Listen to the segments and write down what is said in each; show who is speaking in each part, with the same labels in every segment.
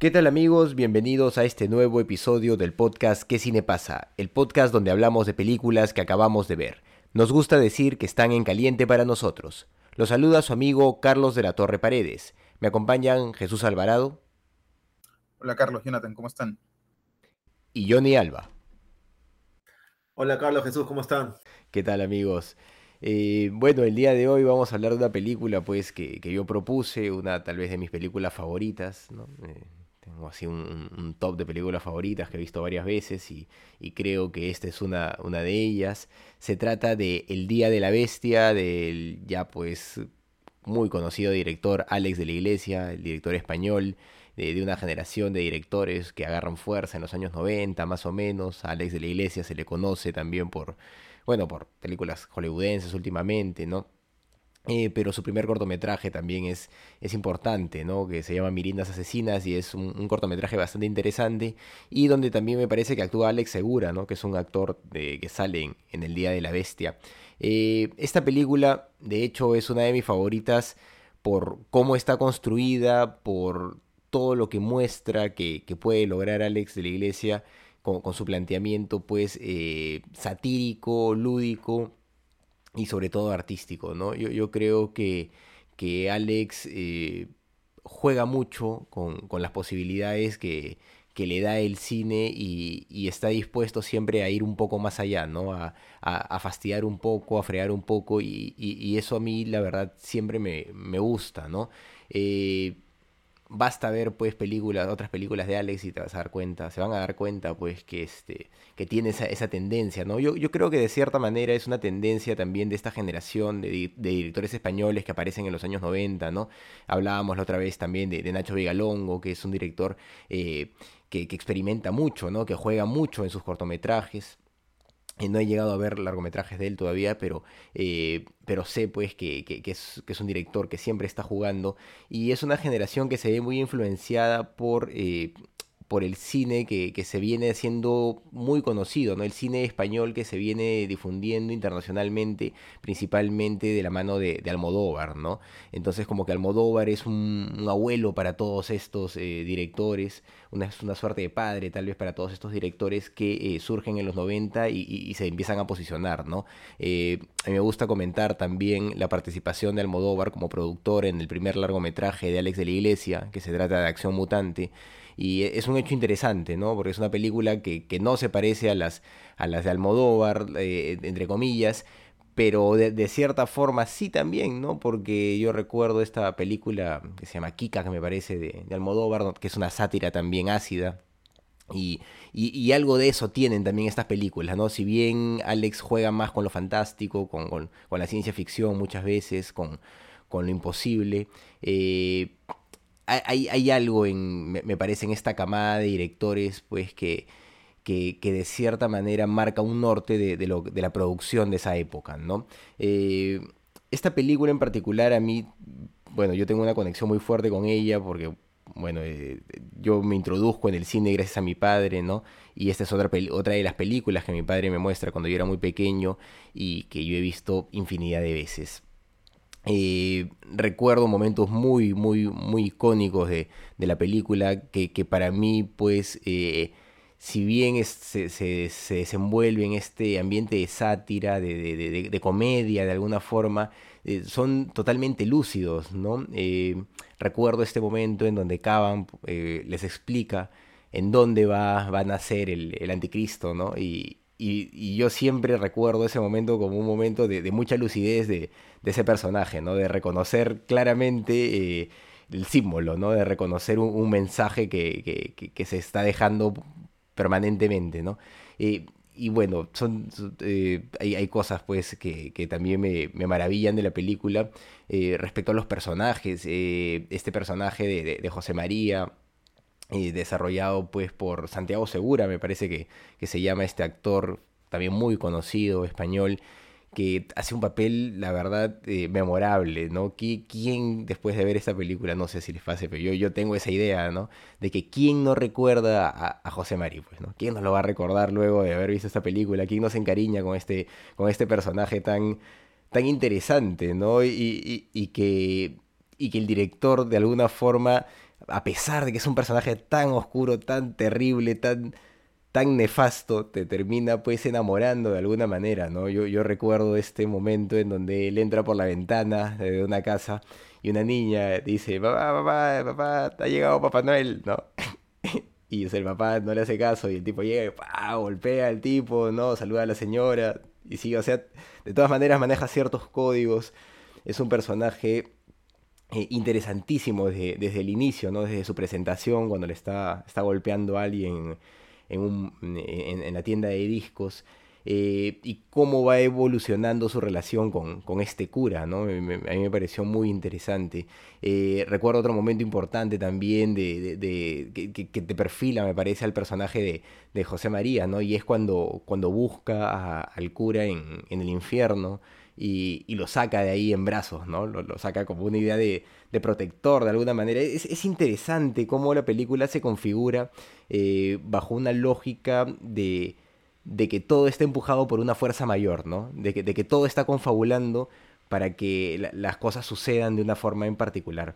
Speaker 1: ¿Qué tal amigos? Bienvenidos a este nuevo episodio del podcast ¿Qué cine pasa? El podcast donde hablamos de películas que acabamos de ver. Nos gusta decir que están en caliente para nosotros. Los saluda su amigo Carlos de la Torre Paredes. Me acompañan Jesús Alvarado.
Speaker 2: Hola Carlos, Jonathan, ¿cómo están?
Speaker 1: Y Johnny Alba.
Speaker 3: Hola Carlos, Jesús, ¿cómo están?
Speaker 1: ¿Qué tal amigos? Eh, bueno, el día de hoy vamos a hablar de una película pues que, que yo propuse, una tal vez de mis películas favoritas, ¿no? Eh, tengo así un, top de películas favoritas que he visto varias veces y, y creo que esta es una, una, de ellas. Se trata de El Día de la Bestia, del ya pues muy conocido director Alex de la Iglesia, el director español de, de, una generación de directores que agarran fuerza en los años 90 más o menos. A Alex de la Iglesia se le conoce también por, bueno, por películas hollywoodenses últimamente, ¿no? Eh, pero su primer cortometraje también es, es importante, ¿no? Que se llama Mirindas Asesinas y es un, cortometraje bastante interesante y donde también me parece que actúa Alex Segura, ¿no? Que es un actor de, que sale en, en, El Día de la Bestia. Eh, esta película, de hecho, es una de mis favoritas por cómo está construida, por todo lo que muestra que, puede lograr Alex de la Iglesia con, con su planteamiento, pues, eh, satírico, lúdico y sobre todo artístico, ¿no? Yo, yo creo que, que Alex eh, juega mucho con, con, las posibilidades que, que le da el cine y, y, está dispuesto siempre a ir un poco más allá, ¿no? A, a, fastidiar un poco, a fregar un poco y, y, eso a mí la verdad siempre me, me gusta, ¿no? Eh, basta ver pues películas, otras películas de Alex y te vas a dar cuenta, se van a dar cuenta pues que este que tiene esa, esa tendencia, ¿no? Yo, yo creo que de cierta manera es una tendencia también de esta generación de, de directores españoles que aparecen en los años 90, ¿no? Hablábamos la otra vez también de, de Nacho Vigalongo, que es un director eh, que, que experimenta mucho, ¿no? Que juega mucho en sus cortometrajes. No he llegado a ver largometrajes de él todavía, pero, eh, pero sé pues que, es, que, es, un director que siempre está jugando y es una generación que se ve muy influenciada por, eh, por el cine que, que, se viene haciendo muy conocido, ¿no? El cine español que se viene difundiendo internacionalmente, principalmente de la mano de, de Almodóvar, ¿no? Entonces como que Almodóvar es un, abuelo para todos estos eh, directores, una, una, suerte de padre tal vez para todos estos directores que eh, surgen en los 90 y, y, se empiezan a posicionar, ¿no? Eh, a me gusta comentar también la participación de Almodóvar como productor en el primer largometraje de Alex de la Iglesia, que se trata de Acción Mutante, y es un hecho interesante, ¿no? Porque es una película que, que no se parece a las, a las de Almodóvar, eh, entre comillas, pero de, cierta forma sí también, ¿no? Porque yo recuerdo esta película que se llama Kika, que me parece, de, Almodóvar, que es una sátira también ácida. Y, y, y, algo de eso tienen también estas películas, ¿no? Si bien Alex juega más con lo fantástico, con, con, con la ciencia ficción muchas veces, con, con lo imposible, eh, hay, algo en, me parece, en esta camada de directores, pues, que, que, de cierta manera marca un norte de, de, lo, de la producción de esa época, ¿no? Eh, esta película en particular a mí, bueno, yo tengo una conexión muy fuerte con ella porque, bueno, eh, yo me introduzco en el cine gracias a mi padre, ¿no? Y esta es otra, otra de las películas que mi padre me muestra cuando yo era muy pequeño y que yo he visto infinidad de veces. Eh, recuerdo momentos muy, muy, muy icónicos de, de la película que, que, para mí, pues, eh, si bien se, se, se, desenvuelve en este ambiente de sátira, de, de, de, comedia, de alguna forma, eh, son totalmente lúcidos, ¿no? Recuerdo este momento en donde Caban les explica en dónde va, va a nacer el, el anticristo, ¿no? Y, y, yo siempre recuerdo ese momento como un momento de, mucha lucidez de, ese personaje, ¿no? De reconocer claramente eh, el símbolo, ¿no? De reconocer un, mensaje que, que, que, se está dejando permanentemente, ¿no? Eh, y bueno, son, eh, hay, cosas pues que, también me, maravillan de la película respecto a los personajes. Este personaje de, José María, desarrollado pues por Santiago Segura, me parece que, que se llama este actor también muy conocido español que hace un papel, la verdad, eh, memorable, ¿no? ¿Quién, después de ver esta película, no sé si les pase, pero yo, yo tengo esa idea, ¿no? De que quién no recuerda a, José María, pues, ¿no? ¿Quién no lo va a recordar luego de haber visto esta película? ¿Quién no se encariña con este, con este personaje tan, tan interesante, ¿no? Y, y, que, y que el director, de alguna forma, a pesar de que es un personaje tan oscuro, tan terrible, tan tan nefasto te termina pues enamorando de alguna manera, ¿no? Yo, yo recuerdo este momento en donde él entra por la ventana de una casa y una niña dice, papá, papá, papá, ha llegado Papá Noel, ¿no? y el papá no le hace caso y el tipo llega y golpea al tipo, ¿no? Saluda a la señora y sí, o sea, de todas maneras maneja ciertos códigos. Es un personaje eh, interesantísimo desde, el inicio, ¿no? Desde su presentación, cuando le está, está golpeando a alguien en, en, la tienda de discos. Eh, y cómo va evolucionando su relación con, con este cura, ¿no? a mí me pareció muy interesante. Eh, recuerdo otro momento importante también de, de, que, que, te perfila, me parece, al personaje de, de, José María, ¿no? Y es cuando, cuando busca al cura en, en el infierno y, lo saca de ahí en brazos, ¿no? Lo, saca como una idea de, protector de alguna manera. Es, interesante cómo la película se configura eh, bajo una lógica de, que todo está empujado por una fuerza mayor, ¿no? De que, de que todo está confabulando para que las cosas sucedan de una forma en particular.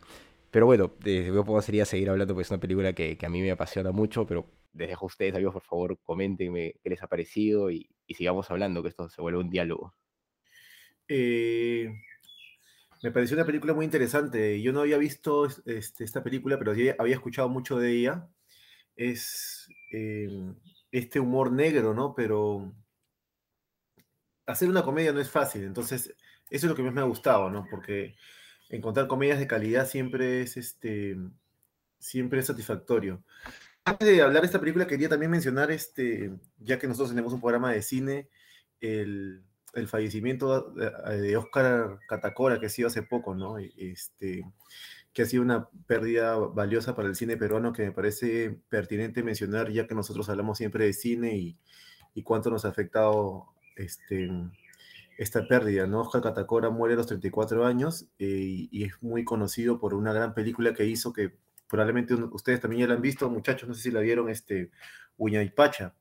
Speaker 1: Pero bueno, yo podría seguir hablando, porque es una película que, a mí me apasiona mucho, pero les dejo a ustedes, amigos, por favor, comentenme qué les ha parecido y sigamos hablando, que esto se vuelve un diálogo.
Speaker 3: Eh, me pareció una película muy interesante. Yo no había visto este, esta película, pero había escuchado mucho de ella. Es em, este humor negro, ¿no? Pero hacer una comedia no es fácil. Entonces, eso es lo que más me ha gustado, ¿no? Porque encontrar comedias de calidad siempre es, este, siempre es satisfactorio. Antes de hablar de esta película, quería también mencionar, este, ya que nosotros tenemos un programa de cine, el el fallecimiento de Oscar Catacora, que ha sido hace poco, ¿no? Este, que ha sido una pérdida valiosa para el cine peruano que me parece pertinente mencionar, ya que nosotros hablamos siempre de cine y, y cuánto nos ha afectado este, esta pérdida, ¿no? Oscar Catacora muere a los 34 años eh, y es muy conocido por una gran película que hizo que probablemente ustedes también ya la han visto, muchachos, no sé si la vieron, este, Uña y Pacha.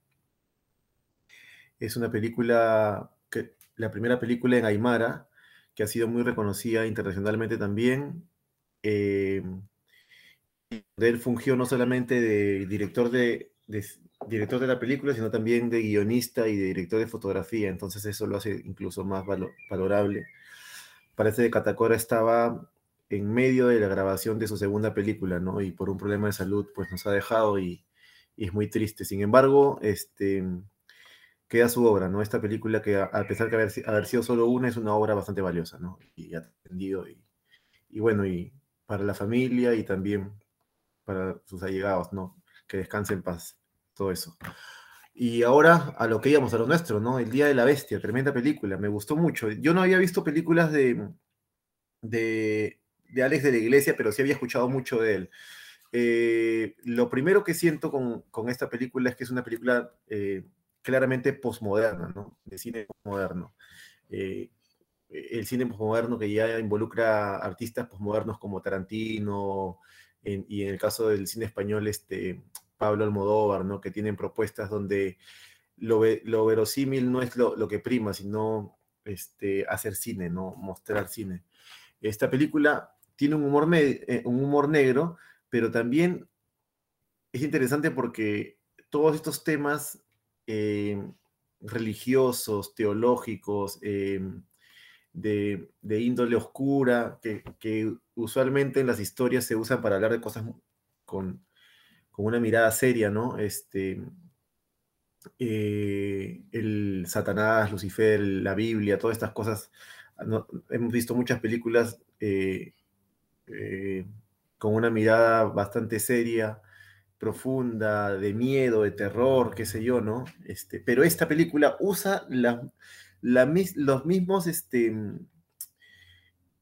Speaker 3: Es una película que la primera película en Aymara, que ha sido muy reconocida internacionalmente también. Eh, él fungió no solamente de director de, director de la película, sino también de guionista y de director de fotografía, entonces eso lo hace incluso más valorable. Parece que Catacora estaba en medio de la grabación de su segunda película, ¿no? Y por un problema de salud, pues nos ha dejado y, y es muy triste. Sin embargo, este, queda su obra, ¿no? Esta película que a pesar de haber, haber, sido solo una, es una obra bastante valiosa, ¿no? Y atendido y, bueno, y para la familia y también para sus allegados, ¿no? Que descanse en paz, todo eso. Y ahora a lo que íbamos, a lo nuestro, ¿no? El Día de la Bestia, tremenda película, me gustó mucho. Yo no había visto películas de, de, de Alex de la Iglesia, pero sí había escuchado mucho de él. Eh, lo primero que siento con, con, esta película es que es una película eh, claramente posmoderna, ¿no? De cine posmoderno. Eh, el cine posmoderno que ya involucra artistas posmodernos como Tarantino y en el caso del cine español, este, Pablo Almodóvar, ¿no? Que tienen propuestas donde lo, verosímil no es lo, lo, que prima, sino este, hacer cine, ¿no? Mostrar cine. Esta película tiene un humor, eh, un humor negro, pero también es interesante porque todos estos temas eh, religiosos, teológicos, eh, de, índole oscura, que, usualmente en las historias se usan para hablar de cosas con, una mirada seria, ¿no? Este, eh, el Satanás, Lucifer, la Biblia, todas estas cosas. hemos visto muchas películas con una mirada bastante seria, profunda, de miedo, de terror, qué sé yo, ¿no? Este, pero esta película usa los mismos, este,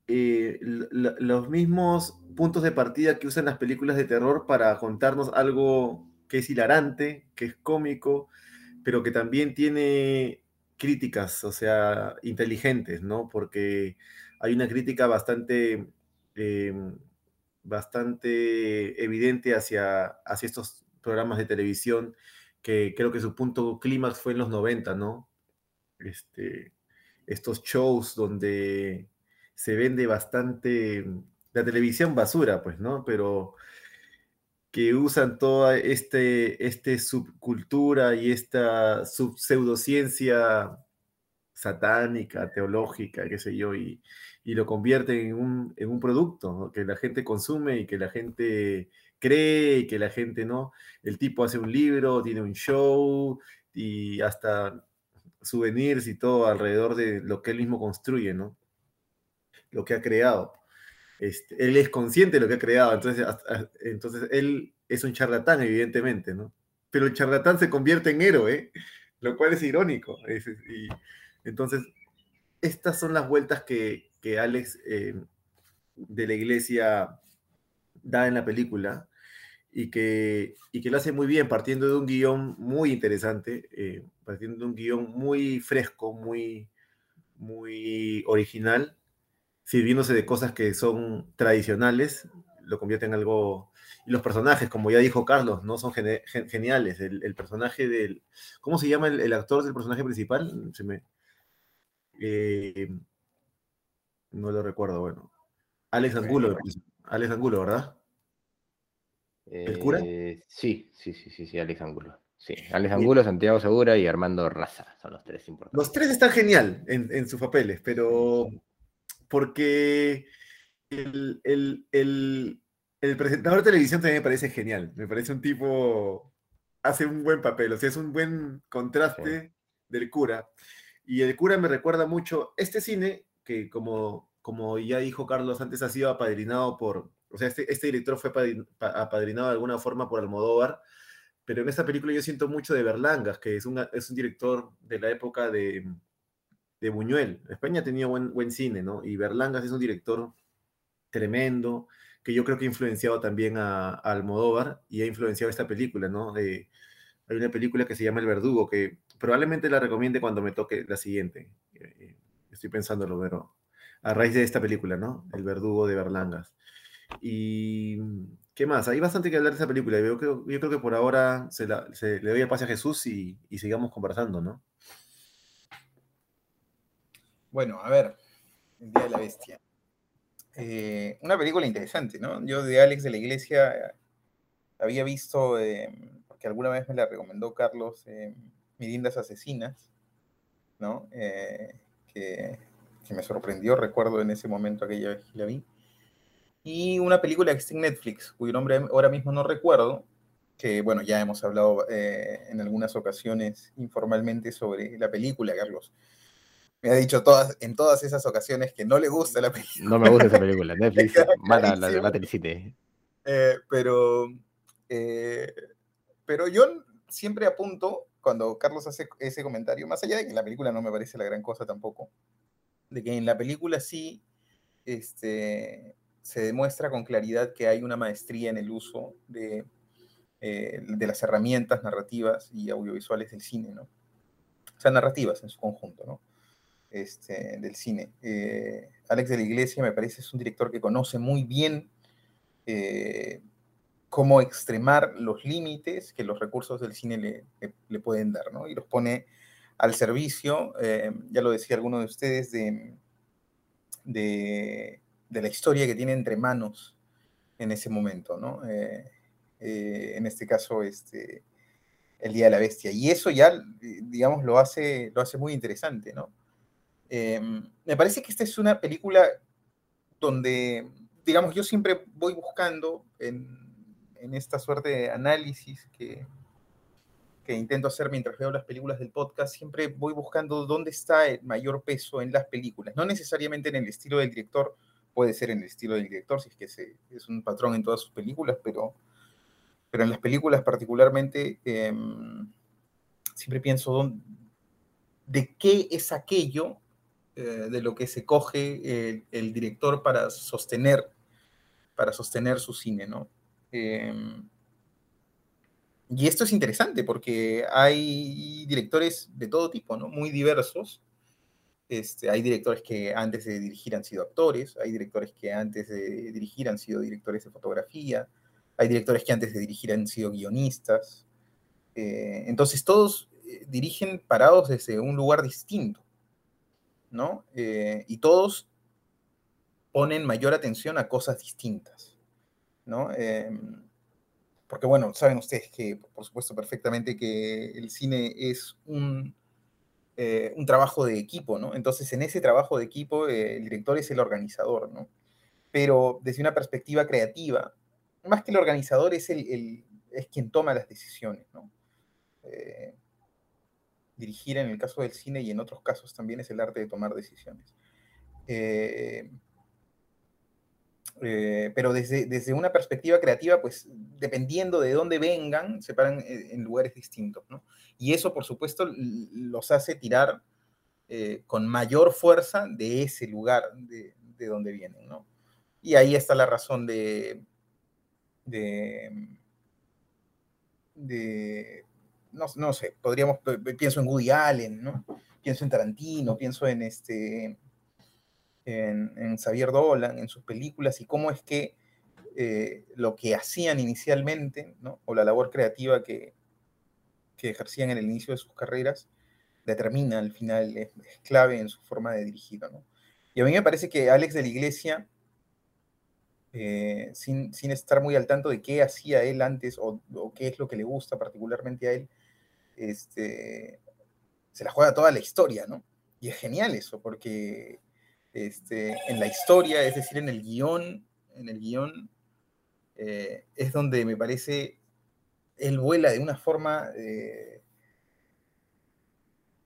Speaker 3: eh, los mismos puntos de partida que usan las películas de terror para contarnos algo que es hilarante, que es cómico, pero que también tiene críticas, o sea, inteligentes, ¿no? Porque hay una crítica bastante, em, bastante evidente hacia, hacia estos programas de televisión que creo que su punto clímax fue en los 90, ¿no? Este, estos shows donde se vende bastante la televisión basura, pues, ¿no? Pero que usan toda este, este subcultura y esta sub pseudociencia satánica, teológica, qué sé yo, y, lo convierten en un, en un producto que la gente consume y que la gente cree y que la gente no. El tipo hace un libro, tiene un show y hasta souvenirs y todo alrededor de lo que él mismo construye, ¿no? Lo que ha creado. Este, él es consciente de lo que ha creado, entonces, entonces él es un charlatán, evidentemente, ¿no? Pero el charlatán se convierte en héroe, lo cual es irónico. y, entonces, estas son las vueltas que, Alex eh, de la iglesia da en la película y que, y que lo hace muy bien, partiendo de un guion muy interesante, eh, partiendo de un guion muy fresco, muy, muy original, sirviéndose de cosas que son tradicionales, lo convierte en algo... Y los personajes, como ya dijo Carlos, no son geniales. El, personaje del... ¿Cómo se llama el, actor del personaje principal? Se me... Eh, no lo recuerdo, bueno. Alex Angulo, Alex Angulo, ¿verdad?
Speaker 1: ¿El cura? Eh, sí, sí, sí, sí, sí, Alex Angulo. Sí, Alex Angulo, Santiago Segura y Armando Raza son los tres importantes.
Speaker 3: Los tres están genial en, en sus papeles, pero porque el, presentador de televisión también me parece genial. Me parece un tipo, hace un buen papel, o sea, es un buen contraste del cura. Y el cura me recuerda mucho este cine que, como, como ya dijo Carlos antes, ha sido apadrinado por, o sea, este, este director fue apadrinado de alguna forma por Almodóvar, pero en esta película yo siento mucho de Berlangas, que es un, es un director de la época de, de Buñuel. España tenido buen, buen cine, ¿no? Y Berlangas es un director tremendo, que yo creo que ha influenciado también a, Almodóvar y ha influenciado esta película, ¿no? Hay una película que se llama El Verdugo, que probablemente la recomiende cuando me toque la siguiente. Eh, estoy pensándolo, pero a raíz de esta película, ¿no? El Verdugo de Berlangas. Y ¿qué más? Hay bastante que hablar de esa película. Yo creo, que por ahora se, le doy el pase a Jesús y, sigamos conversando, ¿no?
Speaker 2: Bueno, a ver, El Día de la Bestia. Eh, una película interesante, ¿no? Yo de Alex de la Iglesia eh, había visto, eh, porque alguna vez me la recomendó Carlos, Mirindas Asesinas, ¿no? Que, me sorprendió, recuerdo en ese momento aquella vez que la vi. Y una película que está en Netflix, cuyo nombre ahora mismo no recuerdo, que bueno, ya hemos hablado en algunas ocasiones informalmente sobre la película, Carlos me ha dicho todas, en todas esas ocasiones que no le gusta la película.
Speaker 1: No me gusta esa película. Netflix mata la, la
Speaker 2: eh, pero, eh, pero yo siempre apunto, cuando Carlos hace ese comentario, más allá de que la película no me parece la gran cosa tampoco, de que en la película sí este, se demuestra con claridad que hay una maestría en el uso de, eh, de las herramientas narrativas y audiovisuales del cine, ¿no? O sea, narrativas en su conjunto, ¿no? este, del cine. Eh, Alex de la Iglesia me parece es un director que conoce muy bien eh, cómo extremar los límites que los recursos del cine le, pueden dar, ¿no? Y los pone al servicio, eh, ya lo decía alguno de ustedes, de, la historia que tiene entre manos en ese momento, ¿no? en este caso, este, el Día de la Bestia. Y eso ya, digamos, lo hace, lo hace muy interesante, ¿no? Em, me parece que esta es una película donde, digamos, yo siempre voy buscando en, esta suerte de análisis que, que intento hacer mientras veo las películas del podcast, siempre voy buscando dónde está el mayor peso en las películas. No necesariamente en el estilo del director, puede ser en el estilo del director, si es que es un patrón en todas sus películas, pero, pero en las películas particularmente em, siempre pienso de qué es aquello eh, de lo que se coge el, director para sostener, para sostener su cine, ¿no? Em, y esto es interesante porque hay directores de todo tipo, ¿no? Muy diversos. Este, hay directores que antes de dirigir han sido actores, hay directores que antes de dirigir han sido directores de fotografía, hay directores que antes de dirigir han sido guionistas. Eh, entonces todos eh, dirigen parados desde un lugar distinto, ¿no? Eh, y todos ponen mayor atención a cosas distintas, ¿no? Em, porque bueno, saben ustedes que, por supuesto, perfectamente que el cine es un, un trabajo de equipo, ¿no? Entonces, en ese trabajo de equipo, el director es el organizador, ¿no? Pero desde una perspectiva creativa, más que el organizador, es, el, es quien toma las decisiones, ¿no? Eh, dirigir en el caso del cine y en otros casos también es el arte de tomar decisiones. Eh, eh, pero desde, desde, una perspectiva creativa, pues dependiendo de dónde vengan, se paran en lugares distintos, ¿no? Y eso, por supuesto, los hace tirar con mayor fuerza de ese lugar de, de donde vienen, ¿no? Y ahí está la razón de, de, de no, no, sé, podríamos, pienso en Woody Allen, ¿no? Pienso en Tarantino, pienso en este, en, en Xavier Dolan, en sus películas y cómo es que eh, lo que hacían inicialmente. O la labor creativa que, que ejercían en el inicio de sus carreras, determina al final, es, clave en su forma de dirigir. Y a mí me parece que Alex de la Iglesia eh, sin, estar muy al tanto de qué hacía él antes o, qué es lo que le gusta particularmente a él, este, se la juega toda la historia, ¿no? Y es genial eso, porque este, en la historia, es decir, en el guion, en el guion, eh, es donde me parece él vuela de una forma eh,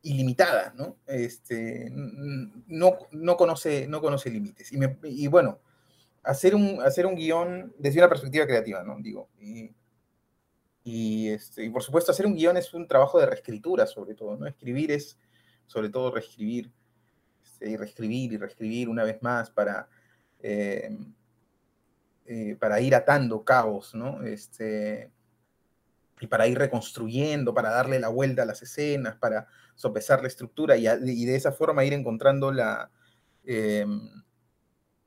Speaker 2: ilimitada, ¿no? Este, no, no, conoce, no conoce límites. Y, y bueno, hacer un, hacer un guion desde una perspectiva creativa, ¿no? Digo, y, este, y por supuesto hacer un guion es un trabajo de reescritura sobre todo, ¿no? Escribir es sobre todo reescribir, este, y reescribir y reescribir una vez más para, eh, eh, para ir atando cabos, ¿no? Este, y para ir reconstruyendo, para darle la vuelta a las escenas, para sopesar la estructura y, de esa forma ir encontrando la... Em,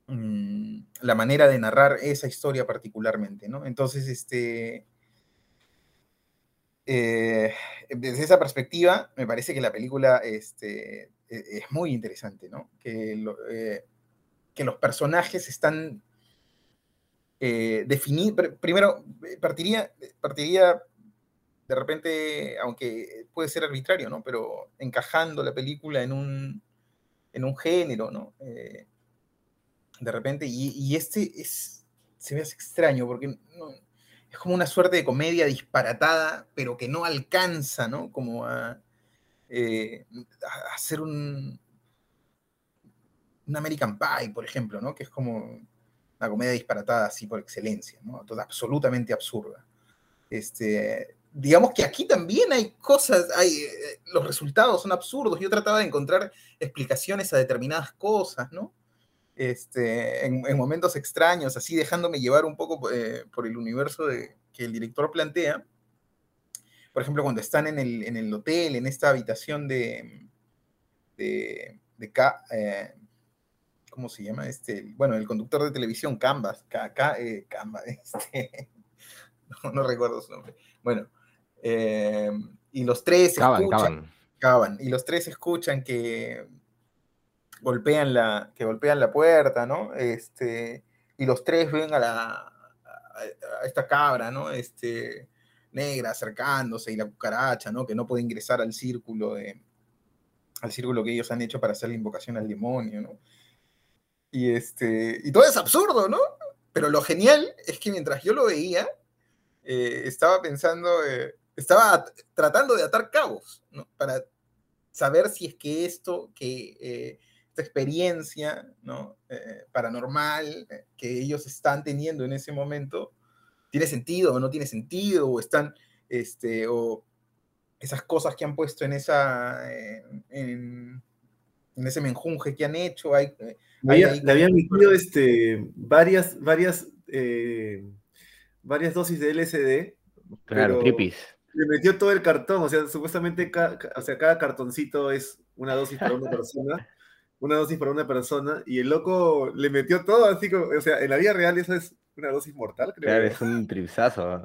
Speaker 2: Mm, la manera de narrar esa historia particularmente, ¿no? Entonces, este, eh, desde esa perspectiva, me parece que la película este, es muy interesante, ¿no? Que, eh, que los personajes están eh, definidos. Primero, partiría, partiría de repente, aunque puede ser arbitrario, ¿no? Pero encajando la película en un, en un género, ¿no? de repente, y, este es, se ve extraño porque es como una suerte de comedia disparatada, pero que no alcanza, ¿no? Como a, eh, hacer un, un American Pie, por ejemplo, ¿no? Que es como una comedia disparatada así por excelencia, ¿no? Absolutamente absurda. Este, digamos que aquí también hay cosas, hay, eh, los resultados son absurdos. Yo trataba de encontrar explicaciones a determinadas cosas, ¿no? este, en, momentos extraños, así dejándome llevar un poco eh, por el universo de, que el director plantea. Por ejemplo, cuando están en el, en el hotel, en esta habitación de, de, de eh, ¿cómo se llama? Este, bueno, el conductor de televisión, Canvas, eh, Canvas, este, no, recuerdo su nombre. Bueno, y los tres escuchan, y los tres escuchan que golpean la, que golpean la puerta, ¿no? Este, y los tres ven a, la, a esta cabra, ¿no? Este, negra acercándose y la cucaracha, ¿no? Que no puede ingresar al círculo de, al círculo que ellos han hecho para hacer la invocación al demonio, ¿no? Y este, y todo es absurdo, ¿no? Pero lo genial es que mientras yo lo veía, eh, estaba pensando, eh, estaba tratando de atar cabos. Para saber si es que esto que eh, experiencia ¿no? Paranormal que ellos están teniendo en ese momento ¿tiene sentido o no tiene sentido? O están, este, o esas cosas que han puesto en esa, en, ese menjunje que han hecho. Hay, eh,
Speaker 3: le habían metido este, varias, varias, eh, varias dosis de LSD.
Speaker 1: Claro, tripis.
Speaker 3: Le metió todo el cartón, o sea, supuestamente o sea, cada cartoncito es una dosis para una persona una dosis para una persona y el loco le metió todo, así como, o sea, en la vida real eso es una dosis mortal, creo.
Speaker 1: Claro, es un tripsazo.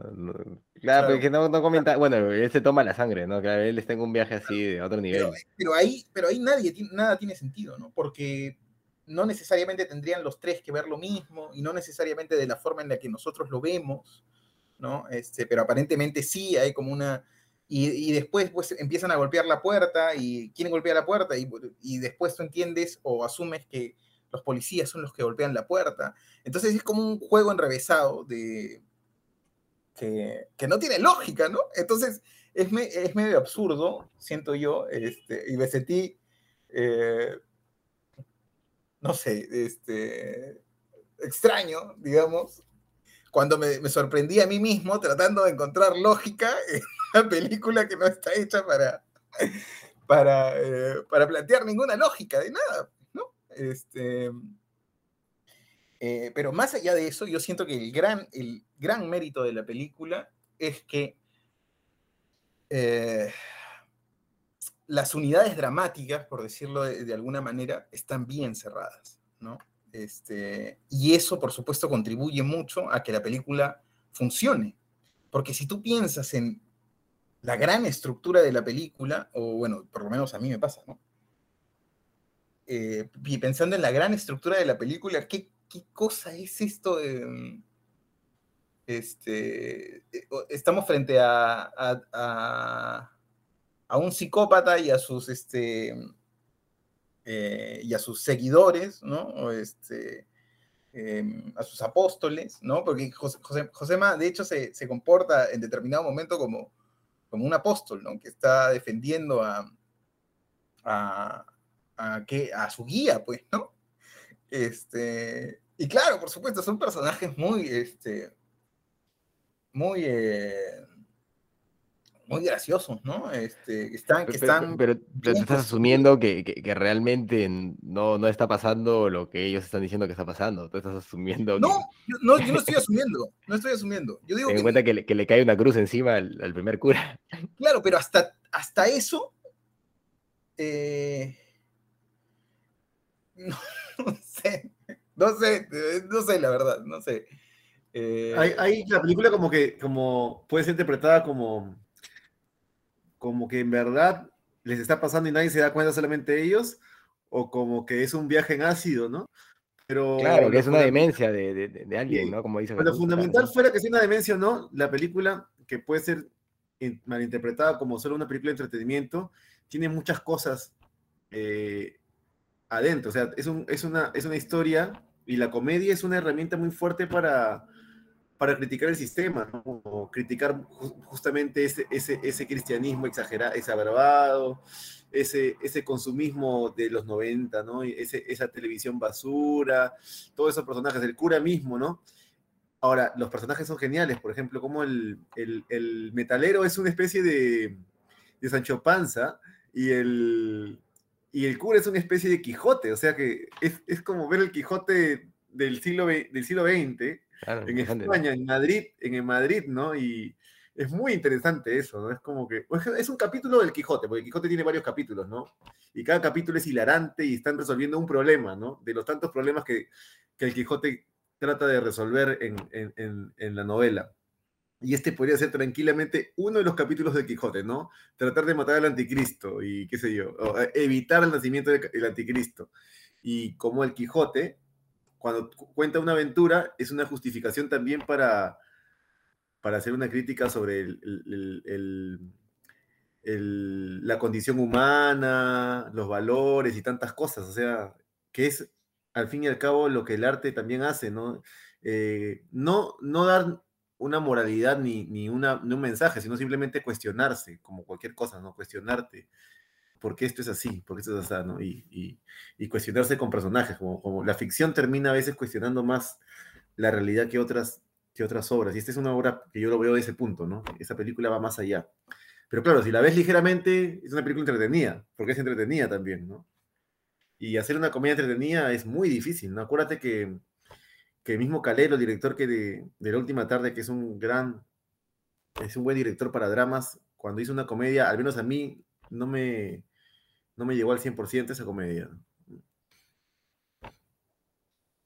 Speaker 1: Claro, porque no, no comenta, bueno, él se toma la sangre, ¿no? Claro, él está en un viaje así de otro nivel.
Speaker 2: Pero, ahí, pero ahí nadie, nada tiene sentido, ¿no? Porque no necesariamente tendrían los tres que ver lo mismo y no necesariamente de la forma en la que nosotros lo vemos, ¿no? Este, pero aparentemente sí hay como una y, después pues, empiezan a golpear la puerta y quieren golpear la puerta y, y, después tú entiendes o asumes que los policías son los que golpean la puerta. Entonces es como un juego enrevesado de que, no tiene lógica, ¿no? Entonces es, medio absurdo, siento yo, este, y Besetti, eh, no sé, este, extraño, digamos, cuando me, me, sorprendí a mí mismo tratando de encontrar lógica en una película que no está hecha para, para, eh, para plantear ninguna lógica de nada. Este, eh, pero más allá de eso, yo siento que el gran, el gran mérito de la película es que eh, las unidades dramáticas, por decirlo de, de alguna manera, están bien cerradas, ¿no? Este, y eso, por supuesto, contribuye mucho a que la película funcione. Porque si tú piensas en la gran estructura de la película, o bueno, por lo menos a mí me pasa, ¿no? Eh, y pensando en la gran estructura de la película, ¿qué, qué cosa es esto. Este, eh, estamos frente a, a, a, un psicópata y a sus este, eh, y a sus seguidores, ¿no? este, em, a sus apóstoles, ¿no? Porque José, Josema, de hecho, se, se, comporta en determinado momento como, como un apóstol, ¿no? Que está defendiendo a, a, a, a su guía, pues, ¿no? Este, y claro, por supuesto, son personajes muy, este, muy, eh, muy graciosos, ¿no? Este, están, que están
Speaker 1: pero, pero, estás asumiendo que, que, realmente no, no está pasando lo que ellos están diciendo que está pasando. Tú estás asumiendo.
Speaker 2: No, yo, no, yo no estoy asumiendo. No estoy asumiendo. Yo digo
Speaker 1: Ten en cuenta que le, que le, cae una cruz encima al, al, primer cura.
Speaker 2: Claro, pero hasta, hasta eso. Eh, no, no, sé. No sé, no sé, la verdad, no sé.
Speaker 3: Eh, hay, hay, la película como que como puede ser interpretada como como que en verdad les está pasando y nadie se da cuenta solamente ellos, o como que es un viaje en ácido, ¿no?
Speaker 1: Pero claro, que es una demencia de, de, alguien, ¿no? Como dice.
Speaker 3: Pero lo fundamental fuera que sea una demencia o no, la película, que puede ser malinterpretada como solo una película de entretenimiento, tiene muchas cosas eh, adentro. O sea, es, un, es, una, es una historia y la comedia es una herramienta muy fuerte para, para criticar el sistema, ¿no? criticar justamente ese, ese, ese cristianismo exagerado, exagerado, ese, ese consumismo de los 90, ¿no? Ese, esa televisión basura, todos esos personajes, el cura mismo, ¿no? Ahora, los personajes son geniales, por ejemplo, como el, el, el metalero es una especie de, de Sancho Panza y el, y el cura es una especie de Quijote, o sea que es, es como ver el Quijote del siglo, del siglo XX en España, en Madrid, en Madrid, ¿no? Y es muy interesante eso, ¿no? Es como que, es un capítulo del Quijote, porque el Quijote tiene varios capítulos, ¿no? Y cada capítulo es hilarante y están resolviendo un problema, ¿no? De los tantos problemas que, que el Quijote trata de resolver en, en, en, la novela. Y este podría ser tranquilamente uno de los capítulos del Quijote, ¿no? Tratar de matar al anticristo y qué sé yo, eh, evitar el nacimiento del anticristo. Y como el Quijote cuando cuenta una aventura, es una justificación también para, para hacer una crítica sobre el, la condición humana, los valores y tantas cosas. O sea, que es al fin y al cabo lo que el arte también hace, ¿no? Eh, no, no dar una moralidad ni, ni, una, ni un mensaje, sino simplemente cuestionarse, como cualquier cosa, ¿no? Cuestionarte por qué esto es así, por qué esto es así, ¿no? Y, y, cuestionarse con personajes, como, como, la ficción termina a veces cuestionando más la realidad que otras, que otras obras. Y esta es una obra que yo lo veo de ese punto, ¿no? Esa película va más allá. Pero claro, si la ves ligeramente, es una película entretenida, porque es entretenida también, ¿no? Y hacer una comedia entretenida es muy difícil, ¿no? Acuérdate que, que el mismo Calero, el director que de, de, La Última Tarde, que es un gran, es un buen director para dramas, cuando hizo una comedia, al menos a mí, no me, no me llegó al 100% esa comedia.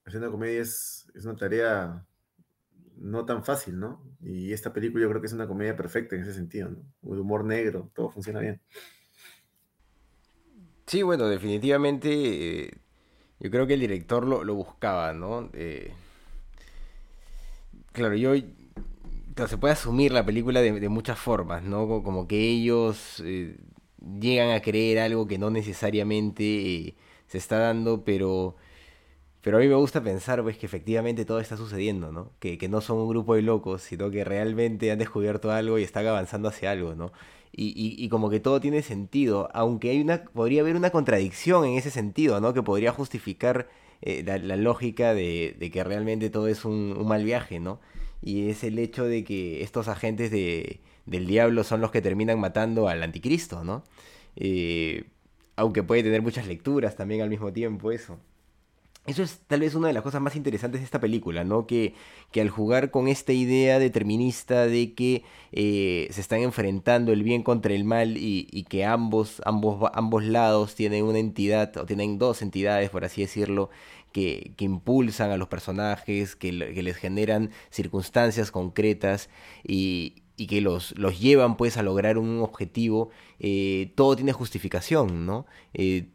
Speaker 3: Hacer una comedia es, es una tarea no tan fácil, ¿no? Y esta película yo creo que es una comedia perfecta en ese sentido, ¿no? Un humor negro, todo funciona bien.
Speaker 1: Sí, bueno, definitivamente eh, yo creo que el director lo, lo buscaba, ¿no? Eh, claro, yo... se puede asumir la película de, muchas formas, ¿no? Como que ellos eh, llegan a creer algo que no necesariamente eh, se está dando, pero pero a mí me gusta pensar pues que efectivamente todo está sucediendo, ¿no? Que, que no son un grupo de locos, sino que realmente han descubierto algo y están avanzando hacia algo, ¿no? Y, y, y, como que todo tiene sentido, aunque hay una, podría haber una contradicción en ese sentido, ¿no? Que podría justificar eh, la, lógica de, que realmente todo es un, un, mal viaje, ¿no? Y es el hecho de que estos agentes de, del diablo son los que terminan matando al anticristo, ¿no? Eh, aunque puede tener muchas lecturas también al mismo tiempo eso. Eso es tal vez una de las cosas más interesantes de esta película, ¿no? Que, que al jugar con esta idea determinista de que eh, se están enfrentando el bien contra el mal y, y, que ambos, ambos, ambos lados tienen una entidad, o tienen dos entidades, por así decirlo, que, que impulsan a los personajes, que, que, les generan circunstancias concretas y, y que los, los llevan pues a lograr un objetivo, eh, todo tiene justificación, ¿no? Eh,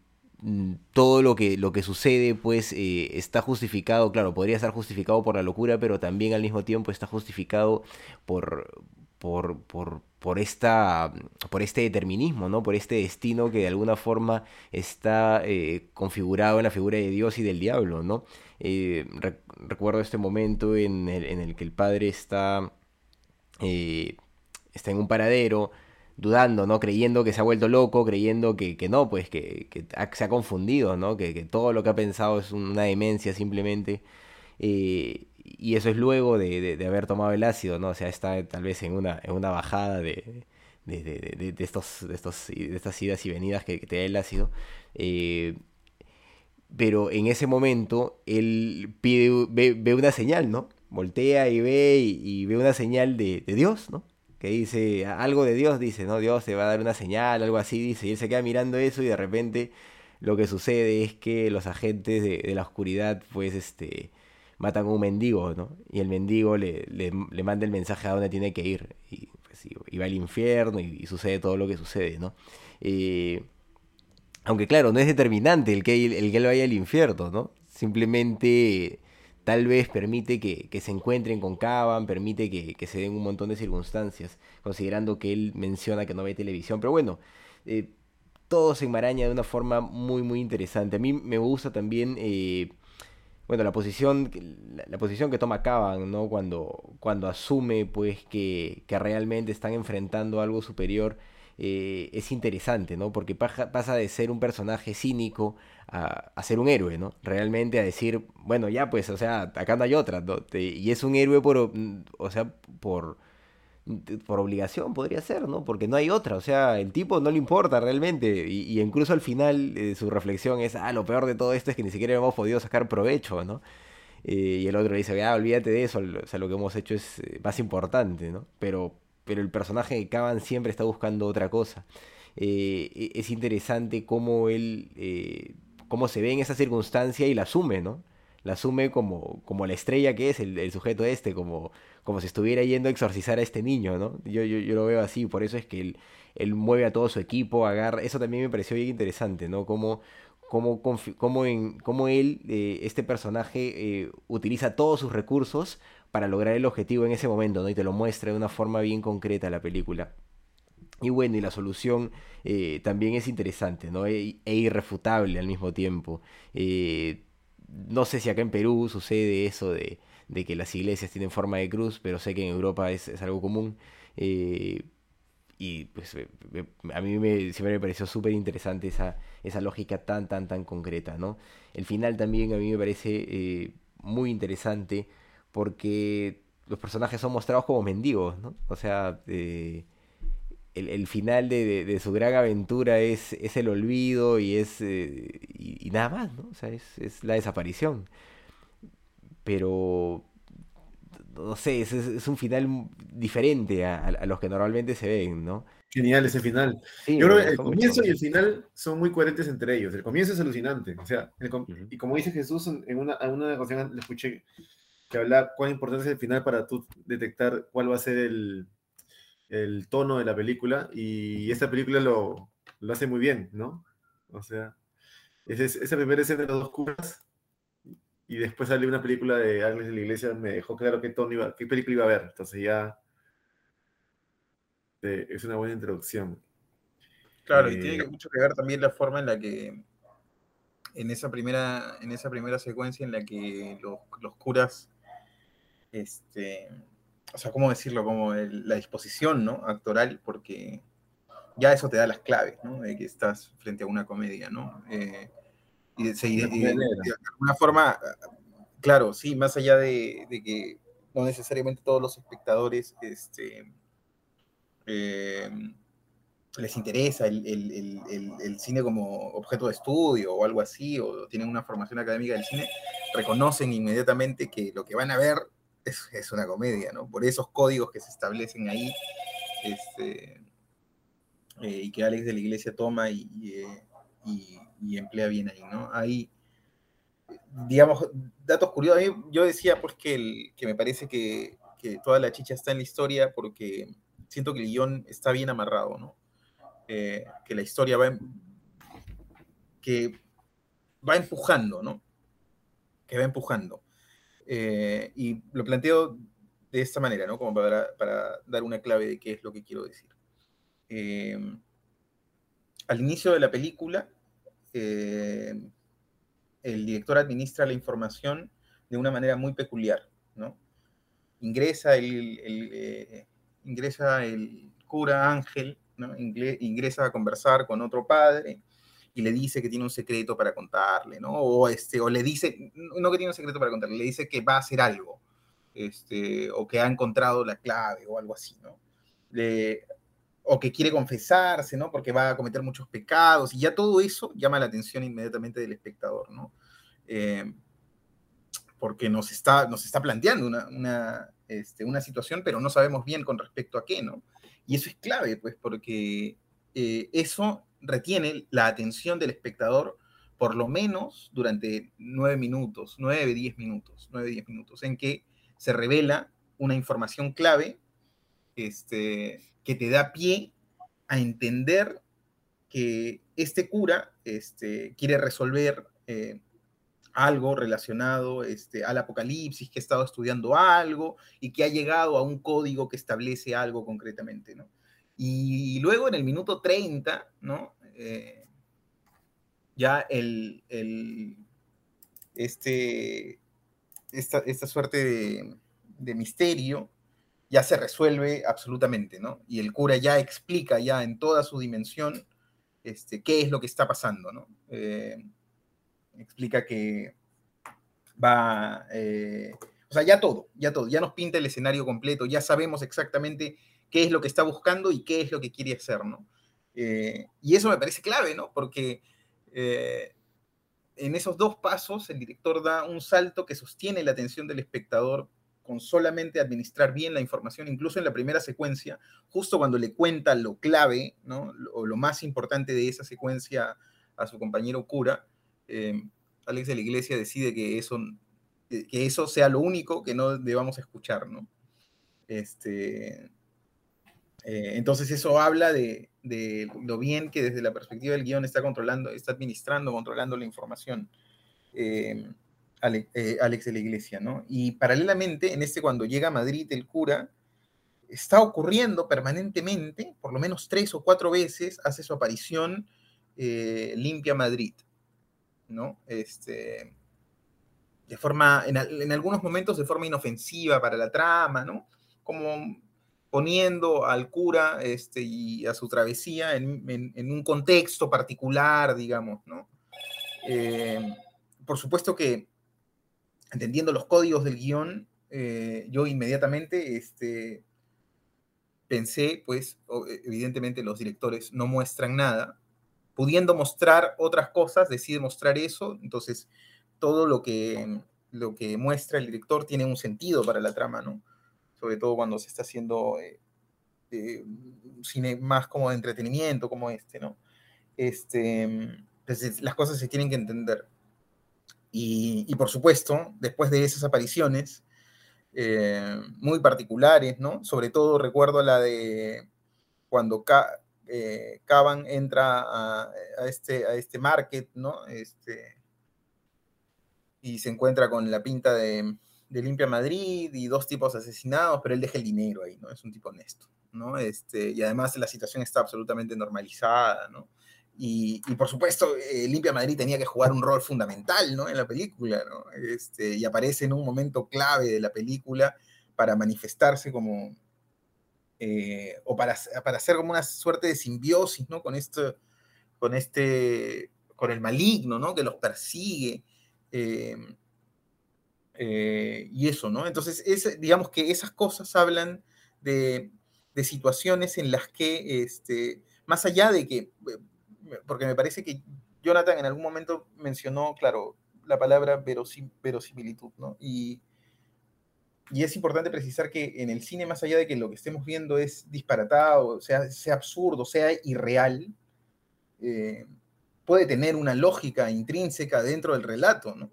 Speaker 1: todo lo que, lo que sucede pues eh, está justificado, claro, podría estar justificado por la locura, pero también al mismo tiempo está justificado por, por, por, por, esta, por este determinismo, ¿no? por este destino que de alguna forma está eh, configurado en la figura de Dios y del diablo. ¿no? Eh, rec recuerdo este momento en el, en el, que el padre está, eh, está en un paradero, dudando, ¿no? Creyendo que se ha vuelto loco, creyendo que, que no, pues que, que, se ha confundido, ¿no? Que, que, todo lo que ha pensado es una demencia simplemente. Eh, y eso es luego de, de, haber tomado el ácido, ¿no? O sea, está tal vez en una, en una bajada de, de, estos, estos, de estas idas y venidas que, te da el ácido. Eh, pero en ese momento él pide, ve, ve, una señal, ¿no? Voltea y ve y, y ve una señal de, de Dios, ¿no? Que dice algo de Dios, dice, ¿no? Dios te va a dar una señal, algo así, dice, y él se queda mirando eso y de repente lo que sucede es que los agentes de, la oscuridad, pues, este, matan a un mendigo, ¿no? Y el mendigo le, le, manda el mensaje a dónde tiene que ir, y, pues, va al infierno y, y, sucede todo lo que sucede, ¿no? Eh, aunque claro, no es determinante el que, el que él vaya al infierno, ¿no? Simplemente tal vez permite que, que, se encuentren con Caban, permite que, que, se den un montón de circunstancias, considerando que él menciona que no ve televisión. Pero bueno, eh, todo se enmaraña de una forma muy, muy interesante. A mí me gusta también, eh, bueno, la posición, la, posición que toma Caban, ¿no? Cuando, cuando asume, pues, que, que realmente están enfrentando algo superior. Eh, es interesante, ¿no? Porque pasa de ser un personaje cínico a, a, ser un héroe, ¿no? Realmente a decir, bueno, ya pues, o sea, acá no hay otra, ¿no? y es un héroe por, o sea, por, por obligación podría ser, ¿no? Porque no hay otra, o sea, el tipo no le importa realmente, y, incluso al final eh, su reflexión es, ah, lo peor de todo esto es que ni siquiera hemos podido sacar provecho, ¿no? Eh, y el otro dice, ah, olvídate de eso, o sea, lo que hemos hecho es más importante, ¿no? Pero, pero el personaje de Caban siempre está buscando otra cosa. Eh, es interesante cómo él eh, cómo se ve en esa circunstancia y la asume, ¿no? La asume como, como la estrella que es el, sujeto este, como, como si estuviera yendo a exorcizar a este niño, ¿no? Yo, yo, yo lo veo así, por eso es que él, él, mueve a todo su equipo, agarra, eso también me pareció bien interesante, ¿no? Como, como, como, en, como él, eh, este personaje, utiliza todos sus recursos para lograr el objetivo en ese momento, ¿no? Y te lo muestra de una forma bien concreta la película. Y bueno, y la solución eh, también es interesante, ¿no? E, e, irrefutable al mismo tiempo. Eh, no sé si acá en Perú sucede eso de, que las iglesias tienen forma de cruz, pero sé que en Europa es, algo común. Eh, y pues a mí me, siempre me pareció súper interesante esa, esa lógica tan, tan, tan concreta, ¿no? El final también a mí me parece muy interesante porque los personajes son mostrados como mendigos, ¿no? O sea, eh, el, final de, su gran aventura es, es el olvido y es eh, y, nada más, ¿no? O sea, es, la desaparición. Pero no sé, es, un final diferente a, los que normalmente se ven, ¿no?
Speaker 3: Genial ese final. Yo creo que el comienzo y el final son muy coherentes entre ellos. El comienzo es alucinante. O sea, y como dice Jesús, en una, en una ocasión le escuché que habla cuán importante es el final para tú detectar cuál va a ser el, el tono de la película y esta película lo, lo hace muy bien, ¿no? O sea, esa primera escena de los dos curas y después sale una película de Ángeles de la Iglesia, me dejó claro qué, tono iba, qué película iba a ver. Entonces ya eh, es una buena introducción.
Speaker 2: Claro, y tiene eh, mucho que ver también la forma en la que en esa primera, en esa primera secuencia en la que los, los curas este, o sea, ¿cómo decirlo? Como la disposición, ¿no? Actoral, porque ya eso te da las claves, ¿no? De que estás frente a una comedia, ¿no? Eh, y, de, alguna forma, claro, sí, más allá de, que no necesariamente todos los espectadores este, eh, les interesa el, el, cine como objeto de estudio o algo así, o tienen una formación académica del cine, reconocen inmediatamente que lo que van a ver es, una comedia, ¿no? Por esos códigos que se establecen ahí este, eh, y que Alex de la Iglesia toma y, eh, emplea bien ahí, ¿no? Ahí, digamos, datos curiosos. yo decía, pues, que, que me parece que, toda la chicha está en la historia porque siento que el guion está bien amarrado, ¿no? Eh, que la historia va, que va empujando, ¿no? Que va empujando. Eh, y lo planteo de esta manera, ¿no? Como para, dar una clave de qué es lo que quiero decir. Eh, al inicio de la película, eh, el director administra la información de una manera muy peculiar, ¿no? Ingresa el, ingresa el cura Ángel, ¿no? Ingresa a conversar con otro padre, y le dice que tiene un secreto para contarle, ¿no? O, este, o le dice, no que tiene un secreto para contarle, le dice que va a hacer algo, este, o que ha encontrado la clave o algo así, ¿no? o que quiere confesarse, ¿no? Porque va a cometer muchos pecados, y ya todo eso llama la atención inmediatamente del espectador, ¿no? Eh, porque nos está, nos está planteando una, una, este, una situación, pero no sabemos bien con respecto a qué, ¿no? Y eso es clave, pues, porque eh, eso retiene la atención del espectador por lo menos durante nueve minutos, nueve, diez minutos, nueve, diez minutos, en que se revela una información clave este, que te da pie a entender que este cura este, quiere resolver eh, algo relacionado este, al apocalipsis, que ha estado estudiando algo y que ha llegado a un código que establece algo concretamente, ¿no? Y luego en el minuto 30, ¿no? Eh, ya el, este, esta, suerte de, misterio ya se resuelve absolutamente, ¿no? Y el cura ya explica ya en toda su dimensión este, qué es lo que está pasando, ¿no? Eh, explica que va, eh, o sea, ya todo, ya todo, ya nos pinta el escenario completo, ya sabemos exactamente qué es lo que está buscando y qué es lo que quiere hacer, ¿no? Eh, y eso me parece clave, ¿no? Porque eh, en esos dos pasos el director da un salto que sostiene la atención del espectador con solamente administrar bien la información, incluso en la primera secuencia, justo cuando le cuenta lo clave, ¿no? O lo más importante de esa secuencia a su compañero cura, eh, Alex de la Iglesia decide que eso, que eso sea lo único que no debamos escuchar, ¿no? Este, eh, entonces eso habla de, lo bien que desde la perspectiva del guion está controlando, está administrando, controlando la información eh, eh, Alex de la Iglesia, ¿no? Y paralelamente, en este cuando llega a Madrid el cura, está ocurriendo permanentemente, por lo menos tres o cuatro veces, hace su aparición Limpia Madrid, ¿no? Este, de forma, en, en algunos momentos de forma inofensiva para la trama, ¿no? Como poniendo al cura este, y a su travesía en, un contexto particular, digamos, ¿no? Eh, por supuesto que, entendiendo los códigos del guion, eh, yo inmediatamente este, pensé, pues, evidentemente los directores no muestran nada, pudiendo mostrar otras cosas, decide mostrar eso, entonces todo lo que, lo que muestra el director tiene un sentido para la trama, ¿no? Sobre todo cuando se está haciendo eh, eh, cine más como de entretenimiento, como este, ¿no? Este, entonces las cosas se tienen que entender. Y, por supuesto, después de esas apariciones, eh, muy particulares, ¿no? Sobre todo recuerdo la de cuando eh, Caban entra a, este, a este market, ¿no? Este, y se encuentra con la pinta de, Limpia Madrid y dos tipos asesinados, pero él deja el dinero ahí, ¿no? Es un tipo honesto, ¿no? Este, y además la situación está absolutamente normalizada, ¿no? Y, por supuesto, eh, Limpia Madrid tenía que jugar un rol fundamental ¿no? en la película, ¿no? Este, y aparece en un momento clave de la película para manifestarse como, eh, o para, para hacer como una suerte de simbiosis ¿no? con, esto, con, este, con el maligno ¿no? que los persigue. Eh, y eso, ¿no? Entonces, es, digamos que esas cosas hablan de, de situaciones en las que, este, más allá de que porque me parece que Jonathan en algún momento mencionó, claro, la palabra verosimilitud, ¿no? Y, y es importante precisar que en el cine, más allá de que lo que estemos viendo es disparatado, sea, sea absurdo, sea irreal, eh, puede tener una lógica intrínseca dentro del relato, ¿no?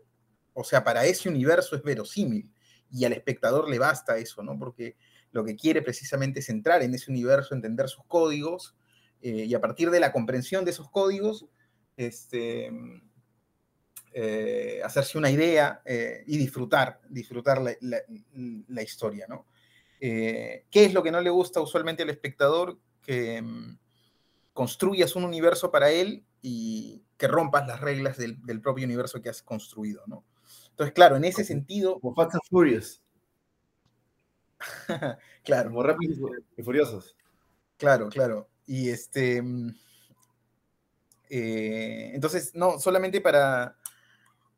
Speaker 2: O sea, para ese universo es verosímil y al espectador le basta eso, ¿no? Porque lo que quiere precisamente es entrar en ese universo, entender sus códigos eh, y a partir de la comprensión de esos códigos, este, eh, hacerse una idea eh, y disfrutar, disfrutar la, historia, ¿no? ¿Qué es lo que no le gusta usualmente al espectador? Que mm, construyas un universo para él y que rompas las reglas del, propio universo que has construido, ¿no? Entonces, claro, en ese sentido...
Speaker 3: Como Fast and Furious.
Speaker 2: claro.
Speaker 3: Como Rápidos y Furiosos.
Speaker 2: Claro, claro. Y este. Mm, eh, entonces, no, solamente para,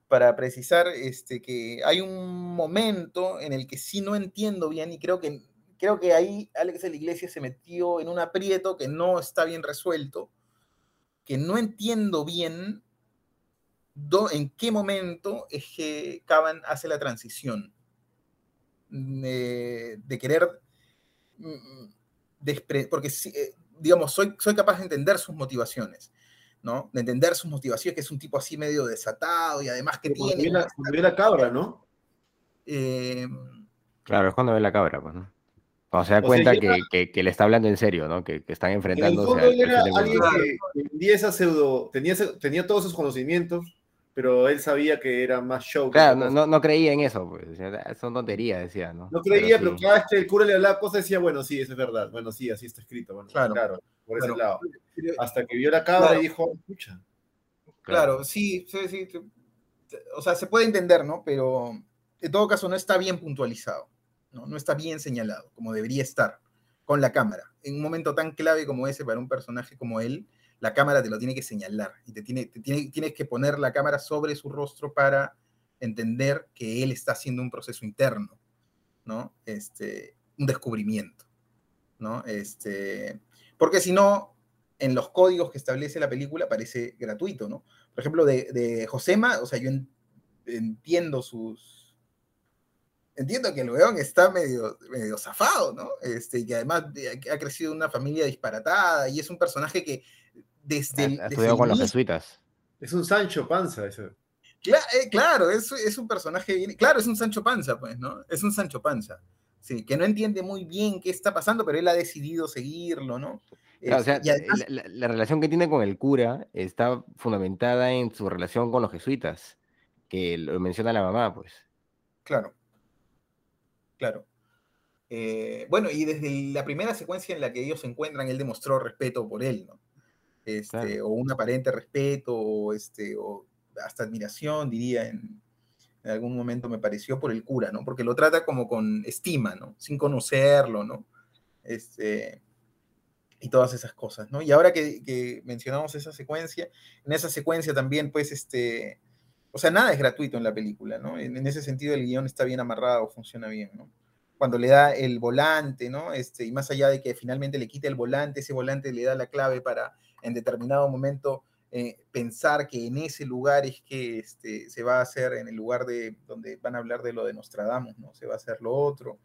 Speaker 2: para precisar este, que hay un momento en el que sí no entiendo bien y creo que, creo que ahí Alex de la Iglesia se metió en un aprieto que no está bien resuelto, que no entiendo bien en qué momento es que Caban hace la transición de, de querer, mm, mm, porque eh, digamos, soy, soy capaz de entender sus motivaciones, ¿no? De entender sus motivaciones, que es un tipo así medio desatado y además que tiene...
Speaker 3: Cuando ve la cabra, ¿no?
Speaker 2: Eh,
Speaker 1: claro, es cuando ve la cabra, pues, ¿no? Cuando se da cuenta que, que, le está hablando en serio, ¿no? Que, que están enfrentándose.
Speaker 3: En el fondo era alguien que tenía esa pseudo, tenía, tenía todos esos conocimientos, pero él sabía que era más show.
Speaker 1: Claro, no, no, creía en eso, pues, son tonterías, decía, ¿no?
Speaker 3: No creía, pero, cada vez que el cura le hablaba cosas decía, bueno, sí, eso es verdad, bueno, sí, así está escrito, bueno, claro, por ese lado. Hasta que vio la cabra y dijo, escucha.
Speaker 2: Claro, sí, sí, sí, o sea, se puede entender, ¿no? Pero en todo caso no está bien puntualizado, ¿no? No está bien señalado, como debería estar, con la cámara. En un momento tan clave como ese para un personaje como él, la cámara te lo tiene que señalar y te, tiene, tienes que poner la cámara sobre su rostro para entender que él está haciendo un proceso interno, ¿no? Este, un descubrimiento, ¿no? Este, porque si no, en los códigos que establece la película parece gratuito, ¿no? Por ejemplo, de, Josema, o sea, yo entiendo sus... Entiendo que el weón está medio, medio zafado, ¿no? Este, y que además ha crecido en una familia disparatada y es un personaje que desde
Speaker 1: el, con los jesuitas.
Speaker 3: Es un Sancho Panza eso.
Speaker 2: Eh, claro, es, es, un personaje, claro, es un Sancho Panza, pues, ¿no? Es un Sancho Panza. Sí, que no entiende muy bien qué está pasando, pero él ha decidido seguirlo, ¿no?
Speaker 1: o sea, la, relación que tiene con el cura está fundamentada en su relación con los jesuitas, que lo menciona la mamá, pues.
Speaker 2: Claro, claro. Eh, bueno, y desde la primera secuencia en la que ellos se encuentran, él demostró respeto por él, ¿no? Este, o un aparente respeto, o, este, o hasta admiración, diría, en, algún momento me pareció por el cura, ¿no? Porque lo trata como con estima, ¿no? Sin conocerlo, ¿no? Este, y todas esas cosas, ¿no? Y ahora que, mencionamos esa secuencia, en esa secuencia también, pues, este, o sea, nada es gratuito en la película, ¿no? En, en, ese sentido el guion está bien amarrado, funciona bien, ¿no? Cuando le da el volante, ¿no? Este, y más allá de que finalmente le quita el volante, ese volante le da la clave para en determinado momento eh, pensar que en ese lugar es que este, se va a hacer, en el lugar de donde van a hablar de lo de Nostradamus, ¿no? Se va a hacer lo otro.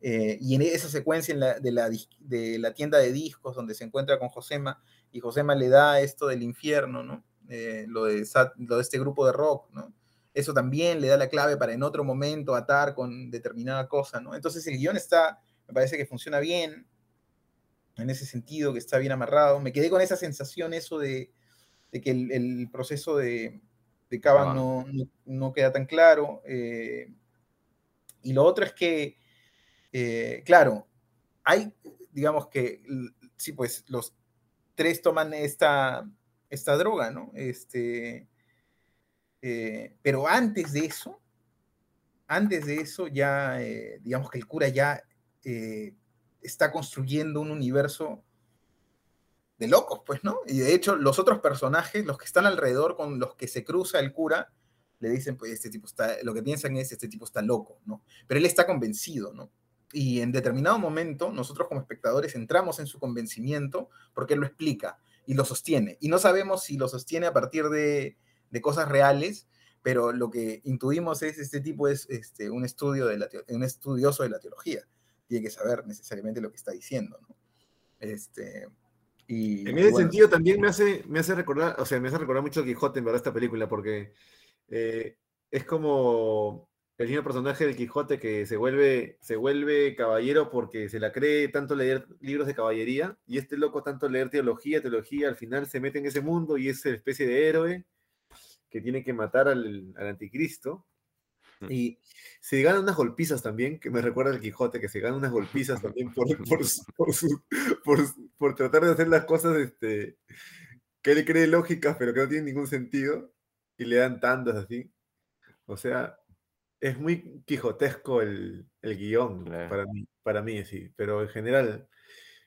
Speaker 2: Eh, y en esa secuencia de, la, de, la, tienda de discos donde se encuentra con Josema y Josema le da esto del infierno, ¿no? Eh, lo, de, lo de este grupo de rock, ¿no? Eso también le da la clave para en otro momento atar con determinada cosa, ¿no? Entonces el guion está, me parece que funciona bien, en ese sentido, que está bien amarrado. Me quedé con esa sensación, eso de, de que el, el, proceso de, de Caban no, no, no, queda tan claro. Eh, y lo otro es que, eh, claro, hay, digamos que, sí, pues los tres toman esta, esta droga, ¿no? Este, eh, pero antes de eso, antes de eso ya, digamos que el cura ya está construyendo un universo de locos, pues, ¿no? Y de hecho, los otros personajes, los que están alrededor con los que se cruza el cura, le dicen, pues, este tipo está, lo que piensan es, este tipo está loco, ¿no? Pero él está convencido, ¿no? Y en determinado momento, nosotros como espectadores entramos en su convencimiento porque él lo explica y lo sostiene. Y no sabemos si lo sostiene a partir de, de cosas reales, pero lo que intuimos es, este tipo es este, un, estudio de la, un estudioso de la teología. Tiene que saber necesariamente lo que está diciendo, ¿no? Este, y,
Speaker 3: en ese bueno, sentido también me hace, me hace recordar, o sea, me hace recordar mucho a Quijote en verdad esta película, porque eh, es como el mismo personaje del Quijote que se vuelve, se vuelve caballero porque se la cree tanto leer libros de caballería, y este loco tanto leer teología, teología, al final se mete en ese mundo y es una especie de héroe que tiene que matar al, al anticristo. Y se ganan unas golpizas también, que me recuerda al Quijote, que se ganan unas golpizas también por, por, por, su, por, tratar de hacer las cosas este, que él cree lógicas, pero que no tienen ningún sentido, y le dan tandas así. O sea, es muy quijotesco el, el guion claro. para, mí, para mí, sí, pero en general,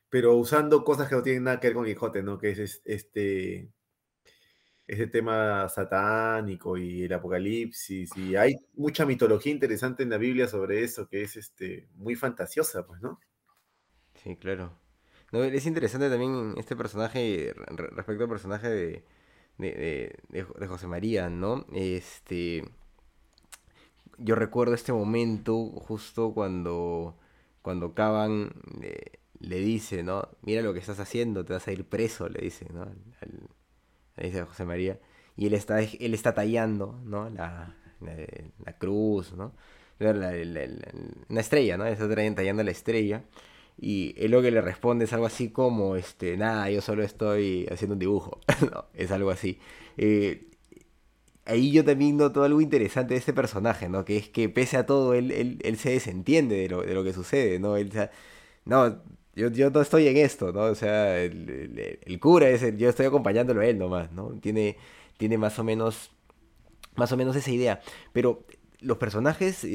Speaker 3: pero usando cosas que no tienen nada que ver con Quijote, ¿no? Que es este ese tema satánico y el apocalipsis, y hay mucha mitología interesante en la Biblia sobre eso, que es este, muy fantasiosa, pues, ¿no?
Speaker 1: Sí, claro. No, es interesante también este personaje, respecto al personaje de, de, de, José María, ¿no? Este, yo recuerdo este momento justo cuando, cuando Caban le, le, dice, ¿no? Mira lo que estás haciendo, te vas a ir preso, le dice, ¿no? Al, dice José María, y él está, él está tallando, ¿no? La, la, la cruz, ¿no? La, una estrella, ¿no? Está tallando la estrella. Y él lo que le responde es algo así como, este, nada, yo solo estoy haciendo un dibujo. no, es algo así. Eh, ahí yo también noto algo interesante de este personaje, ¿no? Que es que pese a todo, él, él, él se desentiende de lo, de lo, que sucede, ¿no? Él, no, yo, yo no estoy en esto, ¿no? O sea, el, el, cura es el, yo estoy acompañándolo a él nomás, ¿no? Tiene, tiene más o menos, más o menos esa idea. Pero los personajes,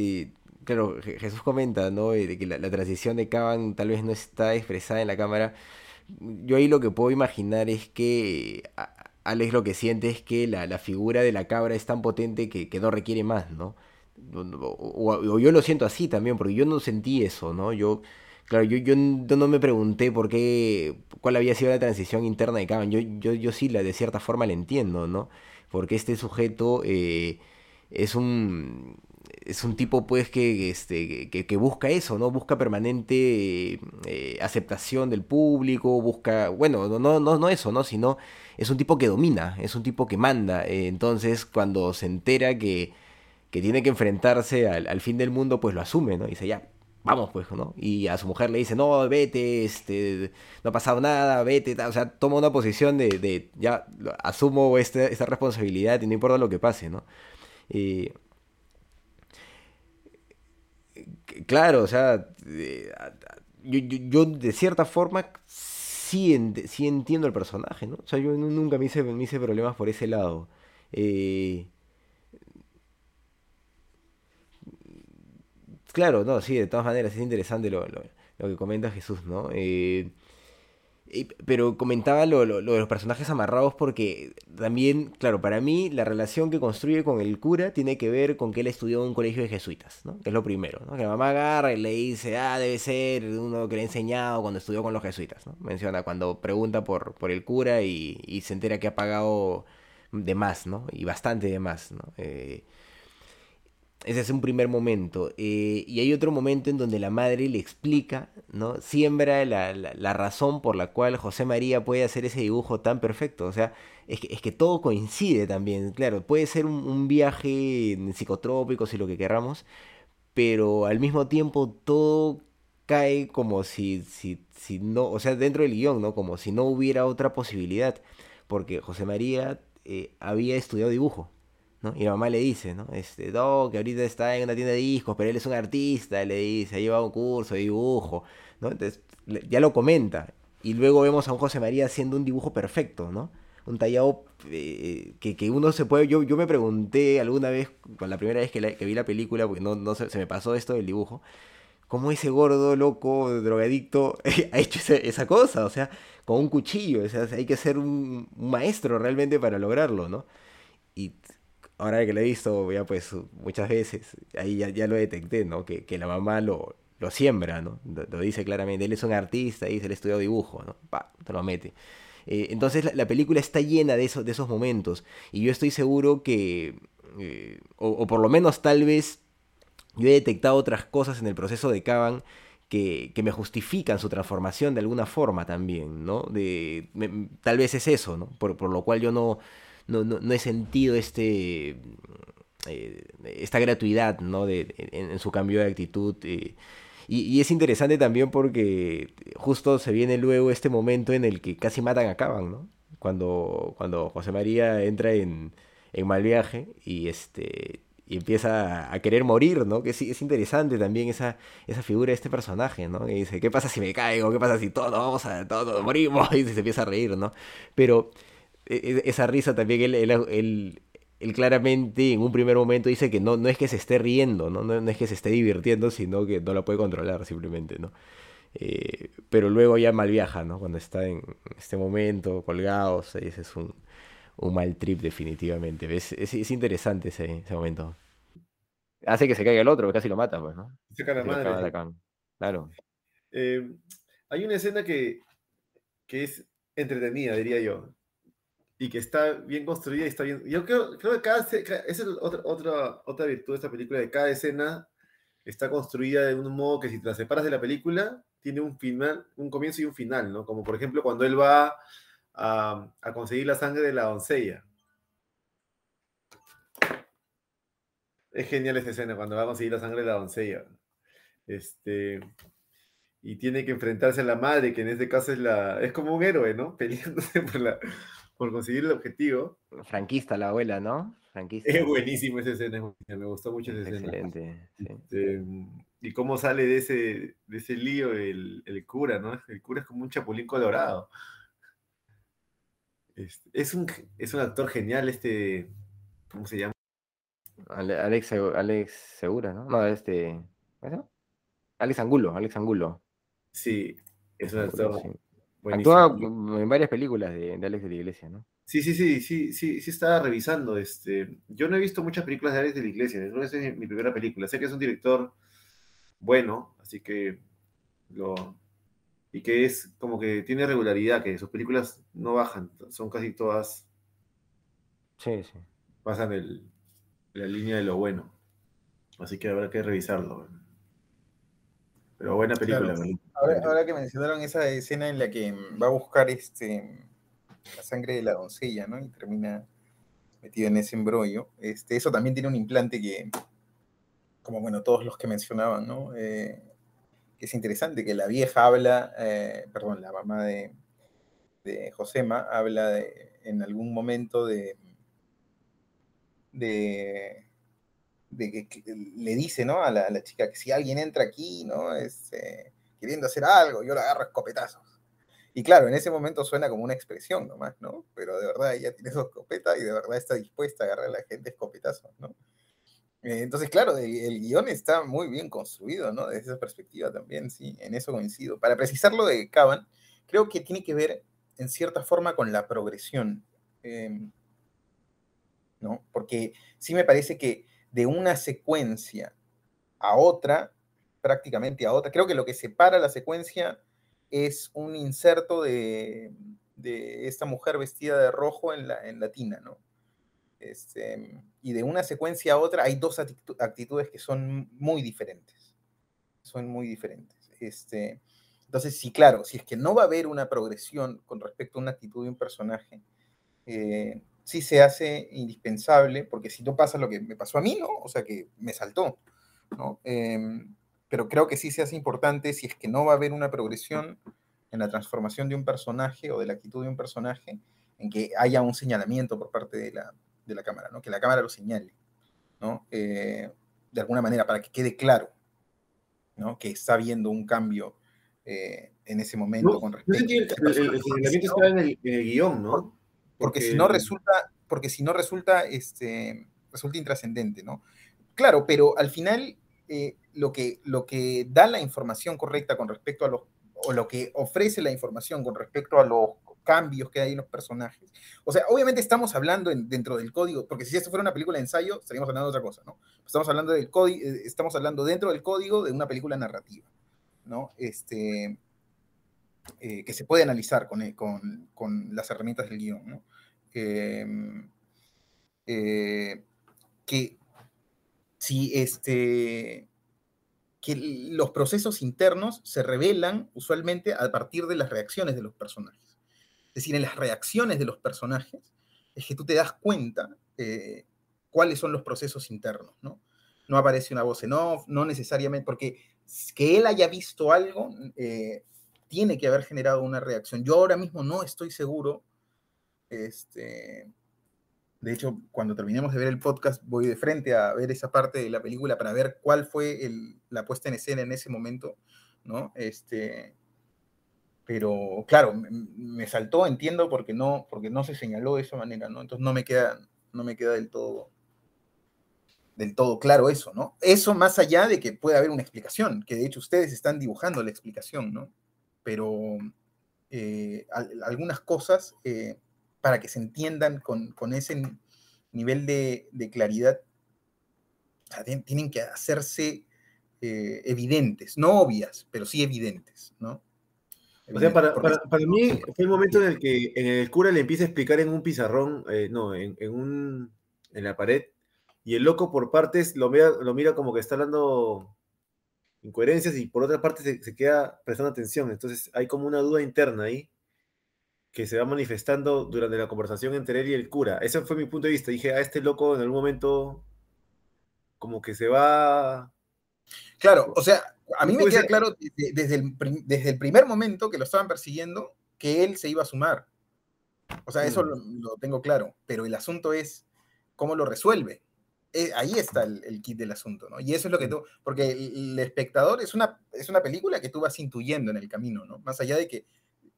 Speaker 1: claro, Jesús comenta, ¿no? De que la, transición de Caban tal vez no está expresada en la cámara. Yo ahí lo que puedo imaginar es que Alex lo que siente es que la, la figura de la cabra es tan potente que, que no requiere más, ¿no? O, o, yo lo siento así también, porque yo no sentí eso, ¿no? Yo Claro, yo, yo, no me pregunté por qué, cuál había sido la transición interna de Kagan. Yo, yo, yo sí, la, de cierta forma la entiendo, ¿no? Porque este sujeto eh, es un es un tipo pues que, este, que, que, busca eso, ¿no? Busca permanente eh, aceptación del público, busca, bueno, no, no, no eso, ¿no? Sino es un tipo que domina, es un tipo que manda. Eh, entonces, cuando se entera que, que tiene que enfrentarse al, al, fin del mundo, pues lo asume, ¿no? Y dice, ya, vamos pues, ¿no? Y a su mujer le dice, no, vete, este, no ha pasado nada, vete, o sea, toma una posición de, de ya asumo esta, esta, responsabilidad y no importa lo que pase, ¿no? Y, claro, o sea, yo, yo, de cierta forma sí, en, sí, entiendo el personaje, ¿no? O sea, yo nunca me hice, me hice problemas por ese lado. Eh, Claro, no, sí, de todas maneras es interesante lo, que comenta Jesús, ¿no? Eh, Pero comentaba lo, lo, de los personajes amarrados porque también, claro, para mí la relación que construye con el cura tiene que ver con que él estudió en un colegio de jesuitas, ¿no? Que es lo primero, ¿no? Que la mamá agarra y le dice, ah, debe ser uno que le ha enseñado cuando estudió con los jesuitas, ¿no? Menciona cuando pregunta por, por el cura y, y se entera que ha pagado de más, ¿no? Y bastante de más, ¿no? Eh, ese es un primer momento. Eh, y hay otro momento en donde la madre le explica, ¿no? Siembra la, la, razón por la cual José María puede hacer ese dibujo tan perfecto. O sea, es que, es que todo coincide también. Claro, puede ser un, viaje en psicotrópicos y lo que queramos, pero al mismo tiempo todo cae como si, si, si no, o sea, dentro del guion, ¿no? Como si no hubiera otra posibilidad. Porque José María eh, había estudiado dibujo. ¿No? Y la mamá le dice, ¿no? Este, no, que ahorita está en una tienda de discos, pero él es un artista, le dice, ha llevado un curso de dibujo, ¿no? Entonces, ya lo comenta. Y luego vemos a un José María haciendo un dibujo perfecto, ¿no? Un tallado eh, que, que, uno se puede... Yo, yo me pregunté alguna vez, con la primera vez que, que vi la película, porque no, no se, se, me pasó esto del dibujo, cómo ese gordo, loco, drogadicto ha hecho esa, cosa, o sea, con un cuchillo, o sea, hay que ser un maestro realmente para lograrlo, ¿no? Ahora que lo he visto ya pues muchas veces, ahí ya, ya lo detecté, ¿no? Que, que, la mamá lo, lo siembra, ¿no? Lo, dice claramente, él es un artista, dice, él estudió dibujo, ¿no? Pa, te lo mete. Eh, entonces la, película está llena de esos, de esos momentos y yo estoy seguro que, eh, o, por lo menos tal vez, yo he detectado otras cosas en el proceso de Caban que, que, me justifican su transformación de alguna forma también, ¿no? De, tal vez es eso, ¿no? Por, por lo cual yo no, no, no, he sentido este eh, esta gratuidad ¿no? de, en, su cambio de actitud. Eh, y, es interesante también porque justo se viene luego este momento en el que casi matan a Caban, ¿no? Cuando, cuando José María entra en, en mal viaje y este y empieza a querer morir, ¿no? Que sí, es interesante también esa, esa figura de este personaje, ¿no? Y dice, ¿qué pasa si me caigo? ¿Qué pasa si todos vamos a, todos morimos? Y se empieza a reír, ¿no? Pero esa risa también, él, él, claramente en un primer momento dice que no, no es que se esté riendo, ¿no? No, es que se esté divirtiendo, sino que no la puede controlar simplemente, ¿no? Eh, pero luego ya mal viaja, ¿no? Cuando está en este momento colgados, ese es un, un mal trip definitivamente. Es, es, interesante ese, ese, momento. Hace que se caiga el otro, casi lo mata, pues, ¿no?
Speaker 3: Se cae la madre.
Speaker 1: Claro.
Speaker 3: Eh, hay una escena que, que es entretenida, diría yo y que está bien construida y está bien. Yo creo, creo que cada esa es otra, otra, virtud de esta película, de cada escena está construida de un modo que si te la separas de la película, tiene un final, un comienzo y un final, ¿no? Como por ejemplo cuando él va a, a conseguir la sangre de la doncella. Es genial esa escena cuando va a conseguir la sangre de la doncella. Este, y tiene que enfrentarse a la madre, que en este caso es la es como un héroe, ¿no? Peleándose por la, por conseguir el objetivo.
Speaker 1: Franquista la abuela, ¿no? Franquista.
Speaker 3: Es buenísimo esa escena, me gustó mucho esa escena.
Speaker 1: Excelente. Sí.
Speaker 3: Este, y cómo sale de ese, de ese lío el, el, cura, ¿no? El cura es como un chapulín colorado. Este, es, un, es un actor genial, este. ¿Cómo se llama?
Speaker 1: Alex, Alex Segura, ¿no? No, este. ¿Eso? Alex Angulo, Alex Angulo.
Speaker 3: Sí, es un actor. Sí.
Speaker 1: Actúa en varias películas de, Alex de la Iglesia, ¿no?
Speaker 3: Sí, sí, sí, sí, sí, sí estaba revisando. Este, yo no he visto muchas películas de Alex de la Iglesia, no es mi primera película. Sé que es un director bueno, así que lo y que es como que tiene regularidad, que sus películas no bajan, son casi todas.
Speaker 1: Sí, sí.
Speaker 3: Pasan el, la línea de lo bueno. Así que habrá que revisarlo. Pero buena película.
Speaker 2: Ahora, que mencionaron esa escena en la que va a buscar este, la sangre de la doncella, ¿no? Y termina metido en ese embrollo. Este, eso también tiene un implante que, como bueno, todos los que mencionaban, ¿no? Eh, que es interesante, que la vieja habla, eh, perdón, la mamá de, de Josema habla de, en algún momento de, de de que, le dice, ¿no? A la, chica que si alguien entra aquí, ¿no? Este, queriendo hacer algo, yo lo agarro a escopetazos. Y claro, en ese momento suena como una expresión nomás, ¿no? Pero de verdad ella tiene su escopeta y de verdad está dispuesta a agarrar a la gente a escopetazos, ¿no? Eh, entonces, claro, el, guion está muy bien construido, ¿no? Desde esa perspectiva también, sí, en eso coincido. Para precisar lo de Caban, creo que tiene que ver en cierta forma con la progresión. Em, ¿no? Porque sí me parece que de una secuencia a otra, prácticamente a otra, creo que lo que separa la secuencia es un inserto de, esta mujer vestida de rojo en la, en tina, ¿no? Este, y de una secuencia a otra hay dos actitudes que son muy diferentes. Son muy diferentes. Este, entonces, sí, claro, si es que no va a haber una progresión con respecto a una actitud de un personaje, eh, sí se hace indispensable, porque si no pasa lo que me pasó a mí, ¿no? O sea, que me saltó, ¿no? Em, pero creo que sí se hace importante si es que no va a haber una progresión en la transformación de un personaje o de la actitud de un personaje, en que haya un señalamiento por parte de la, de la cámara, ¿no? Que la cámara lo señale, ¿no? Eh, de alguna manera, para que quede claro, ¿no? Que está habiendo un cambio eh, en ese momento con respecto
Speaker 3: el, el, señalamiento está en el, guion, ¿no?
Speaker 2: Porque, si no resulta, porque si no resulta, este, resulta intrascendente, ¿no? Claro, pero al final eh, lo, que, lo que da la información correcta con respecto a los, o lo que ofrece la información con respecto a los cambios que hay en los personajes. O sea, obviamente estamos hablando dentro del código, porque si esto fuera una película de ensayo, estaríamos hablando de otra cosa, ¿no? Estamos hablando del código, eh, estamos hablando dentro del código de una película narrativa, ¿no? Este, eh, que se puede analizar con, con, con, las herramientas del guion. Em, que si este, que los procesos internos se revelan usualmente a partir de las reacciones de los personajes. Es decir, en las reacciones de los personajes es que tú te das cuenta eh, cuáles son los procesos internos, ¿no? No aparece una voz en off, no necesariamente, porque que él haya visto algo eh, tiene que haber generado una reacción. Yo ahora mismo no estoy seguro este, de hecho, cuando terminemos de ver el podcast, voy de frente a ver esa parte de la película para ver cuál fue la puesta en escena en ese momento, ¿no? Este, pero claro, me, saltó, entiendo, porque no, porque no se señaló de esa manera, ¿no? Entonces no me queda, no me queda del todo, del todo claro eso, ¿no? Eso más allá de que pueda haber una explicación, que de hecho ustedes están dibujando la explicación, ¿no? Pero eh, algunas cosas eh, para que se entiendan con, ese nivel de, claridad, tienen que hacerse eh, evidentes, no obvias, pero sí evidentes, ¿no?
Speaker 3: O sea, para, mí fue el momento en el que en el cura le empieza a explicar en un pizarrón, no, en, un, en la pared, y el loco por partes lo mira, lo mira como que está dando incoherencias y por otra parte se, se, queda prestando atención. Entonces hay como una duda interna ahí que se va manifestando durante la conversación entre él y el cura. Ese fue mi punto de vista. Dije, a este loco en algún momento como que se va...
Speaker 2: Claro, o sea, a mí me queda claro desde, el, desde el primer momento que lo estaban persiguiendo que él se iba a sumar. O sea, eso mm. lo, tengo claro, pero el asunto es cómo lo resuelve. Eh, ahí está el, kit del asunto, ¿no? Y eso es lo que tú, porque el, espectador es una, es una película que tú vas intuyendo en el camino, ¿no? Más allá de que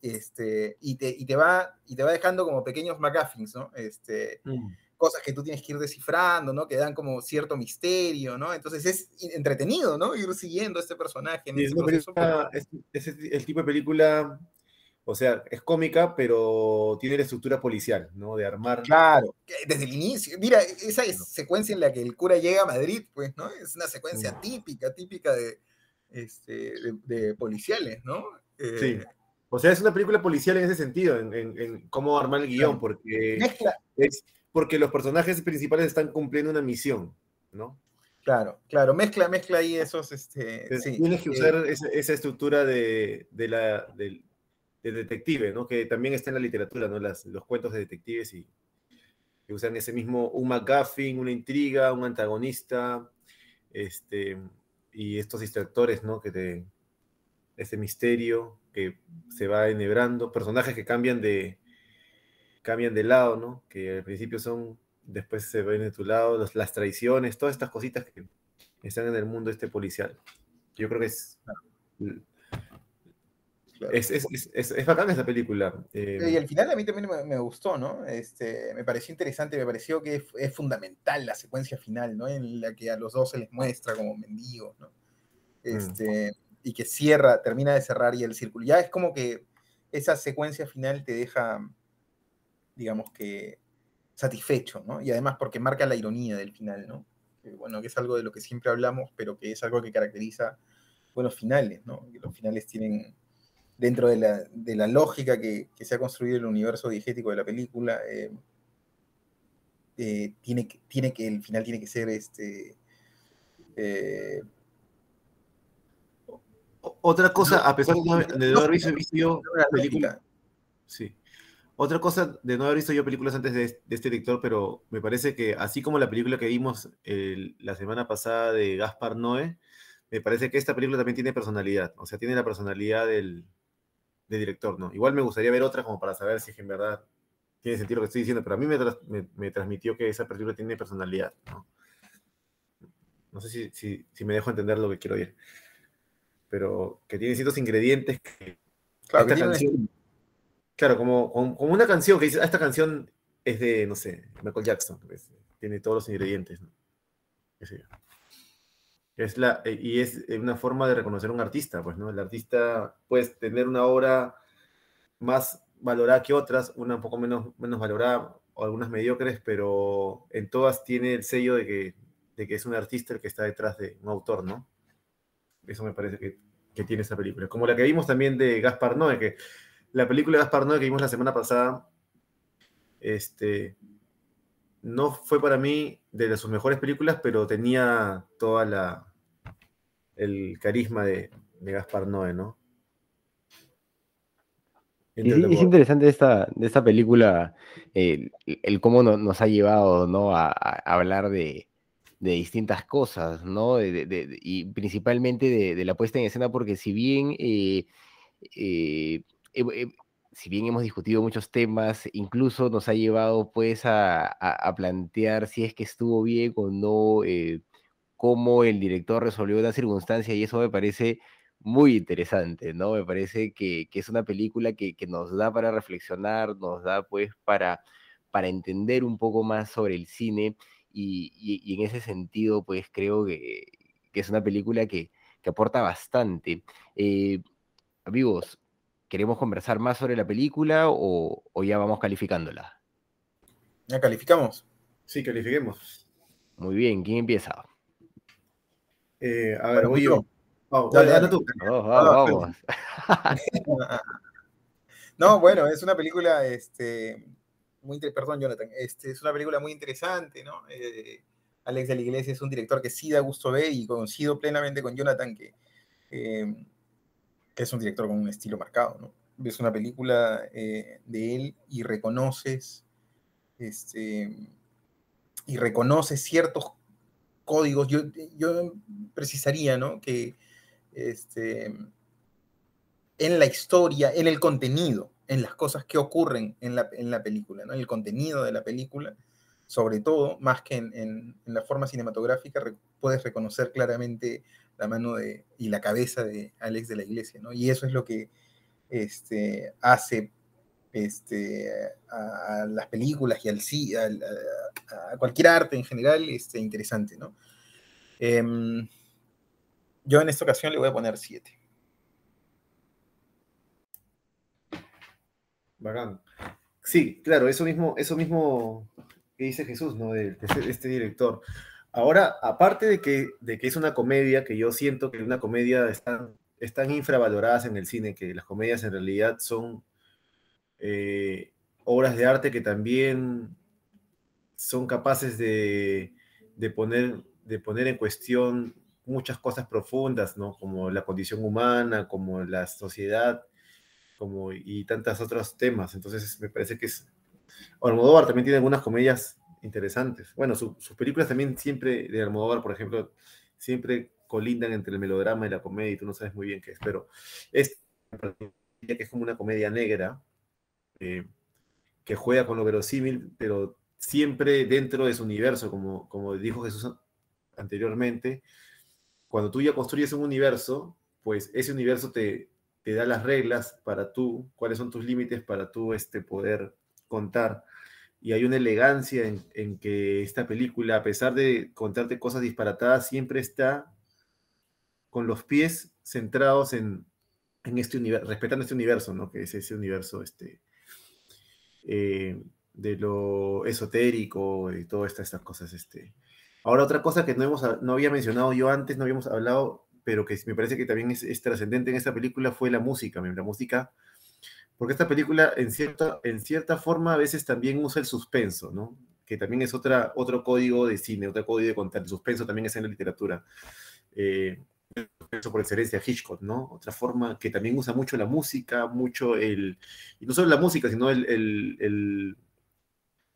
Speaker 2: este, y, te, y, te va, y te va dejando como pequeños McGuffins, ¿no? Este, mm. Cosas que tú tienes que ir descifrando, ¿no? Que dan como cierto misterio, ¿no? Entonces es entretenido, ¿no? Ir siguiendo a este personaje.
Speaker 3: es, el tipo de película, o sea, es cómica, pero tiene la estructura policial, ¿no? De armar.
Speaker 2: Claro, desde el inicio. Mira, esa secuencia en la que el cura llega a Madrid, pues, ¿no? Es una secuencia mm. típica, típica de, este, de, policiales, ¿no?
Speaker 3: sí eh, o sea, es una película policial en ese sentido, en, cómo armar el guion, porque, es porque los personajes principales están cumpliendo una misión, ¿no?
Speaker 2: Claro, claro, mezcla, mezcla ahí esos, este,
Speaker 3: Tienes que usar esa, estructura de, la, detective, ¿no? Que también está en la literatura, ¿no? Las, los cuentos de detectives y que usan ese mismo, un McGuffin, una intriga, un antagonista, este, y estos distractores, ¿no? Que ese misterio que se va enhebrando, personajes que cambian de, cambian de lado, ¿no? Que al principio son, después se ven de tu lado, las traiciones, todas estas cositas que están en el mundo este policial. Yo creo que es... Es, es, es, es, bacán esa película.
Speaker 2: Eh, y al final a mí también me, gustó, ¿no? Este, me pareció interesante, me pareció que es, fundamental la secuencia final, ¿no? En la que a los dos se les muestra como mendigos, ¿no? Mm. Este, y que cierra, termina de cerrar y el círculo. Ya es como que esa secuencia final te deja, digamos que, satisfecho, ¿no? Y además porque marca la ironía del final, ¿no? bueno, que es algo de lo que siempre hablamos, pero que es algo que caracteriza buenos finales, ¿no? Que los finales tienen, dentro de la, lógica que, se ha construido el universo diegético de la película, eh, eh, tiene, que, tiene que, el final tiene que ser este. Eh,
Speaker 3: otra cosa, a pesar de no, haber visto, yo película. Sí. Otra cosa de no haber visto yo películas antes de, este director, pero me parece que así como la película que vimos la semana pasada de Gaspar Noé, me parece que esta película también tiene personalidad. O sea, tiene la personalidad del, director, ¿no? Igual me gustaría ver otra como para saber si es que en verdad tiene sentido lo que estoy diciendo, pero a mí me, transmitió que esa película tiene personalidad, ¿no? No sé si, me dejo entender lo que quiero oír. Pero que tiene ciertos ingredientes que. Claro, claro como, como, una canción que dice, ah, esta canción es de, no sé, Michael Jackson. Pues, tiene todos los ingredientes, ¿no? Es la, y es una forma de reconocer a un artista, pues, ¿no? El artista puede tener una obra más valorada que otras, una un poco menos, menos valorada o algunas mediocres, pero en todas tiene el sello de que, de que es un artista el que está detrás de un autor, ¿no? Eso me parece que, que tiene esa película. Como la que vimos también de Gaspar Noé, que la película de Gaspar Noé que vimos la semana pasada, este, no fue para mí de sus mejores películas, pero tenía toda la el carisma de, de Gaspar Noé, ¿no?
Speaker 1: es interesante esta, de esta película el, cómo nos ha llevado ¿no? a, hablar de, distintas cosas, ¿no? y principalmente de, la puesta en escena, porque si bien, eh, eh, eh, si bien hemos discutido muchos temas, incluso nos ha llevado pues a, plantear si es que estuvo bien o no, cómo el director resolvió una circunstancia, y eso me parece muy interesante, ¿no? Me parece que, es una película que, nos da para reflexionar, nos da pues para, para entender un poco más sobre el cine y, en ese sentido pues creo que, es una película que, aporta bastante. Eh, amigos, ¿queremos conversar más sobre la película o, ya vamos calificándola?
Speaker 2: ¿Ya calificamos?
Speaker 3: Sí, califiquemos.
Speaker 1: Muy bien, ¿quién empieza?
Speaker 3: Eh, a ver, voy yo.
Speaker 2: no, bueno, es una película, este, muy perdón, Jonathan, este, es una película muy interesante, ¿no? Eh, Alex de la Iglesia es un director que sí da gusto ver y coincido plenamente con Jonathan que, que es un director con un estilo marcado, ¿no? Ves una película eh, de él y reconoces, este, y reconoces ciertos códigos. Yo, yo precisaría, ¿no? Que este, en la historia, en el contenido, en las cosas que ocurren en la, en la película, ¿no? el contenido de la película, sobre todo, más que en, la forma cinematográfica, puedes reconocer claramente la mano de, y la cabeza de Alex de la Iglesia, ¿no? Y eso es lo que este, hace este, a, las películas y al a, cualquier arte en general este, interesante, ¿no? Em, yo en esta ocasión le voy a poner 7.
Speaker 3: Bacán. Sí, claro, eso mismo, eso mismo que dice Jesús, ¿no? De, este, este, director. Ahora, aparte de que, de que es una comedia, que yo siento que una comedia están, están infravaloradas en el cine, que las comedias en realidad son eh, obras de arte que también son capaces de, de, poner, de poner en cuestión muchas cosas profundas, ¿no? Como la condición humana, como la sociedad, como y tantos otros temas. Entonces me parece que es... Almodóvar también tiene algunas comedias interesantes. Bueno, sus películas también siempre, de Almodóvar, por ejemplo, siempre colindan entre el melodrama y la comedia y tú no sabes muy bien qué es, pero es que es como una comedia negra eh, que juega con lo verosímil, pero siempre dentro de su universo, como, como dijo Jesús anteriormente, cuando tú ya construyes un universo, pues ese universo te, te da las reglas para tú, cuáles son tus límites para tú este, poder contar. Y hay una elegancia en, en, que esta película, a pesar de contarte cosas disparatadas, siempre está con los pies centrados en, en este universo, respetando este universo, ¿no? Que es ese universo este, eh, de lo esotérico y todas estas, estas cosas. Este. Ahora, otra cosa que no, hemos, no había mencionado yo antes, no habíamos hablado, pero que me parece que también es, trascendente en esta película, fue la música. La música, porque esta película en cierta, en cierta forma a veces también usa el suspenso, ¿no? Que también es otra, otro código de cine, otro código de contar. El suspenso también es en la literatura. Eh, por excelencia Hitchcock, ¿no? Otra forma que también usa mucho la música, mucho el, y no solo la música, sino el, el,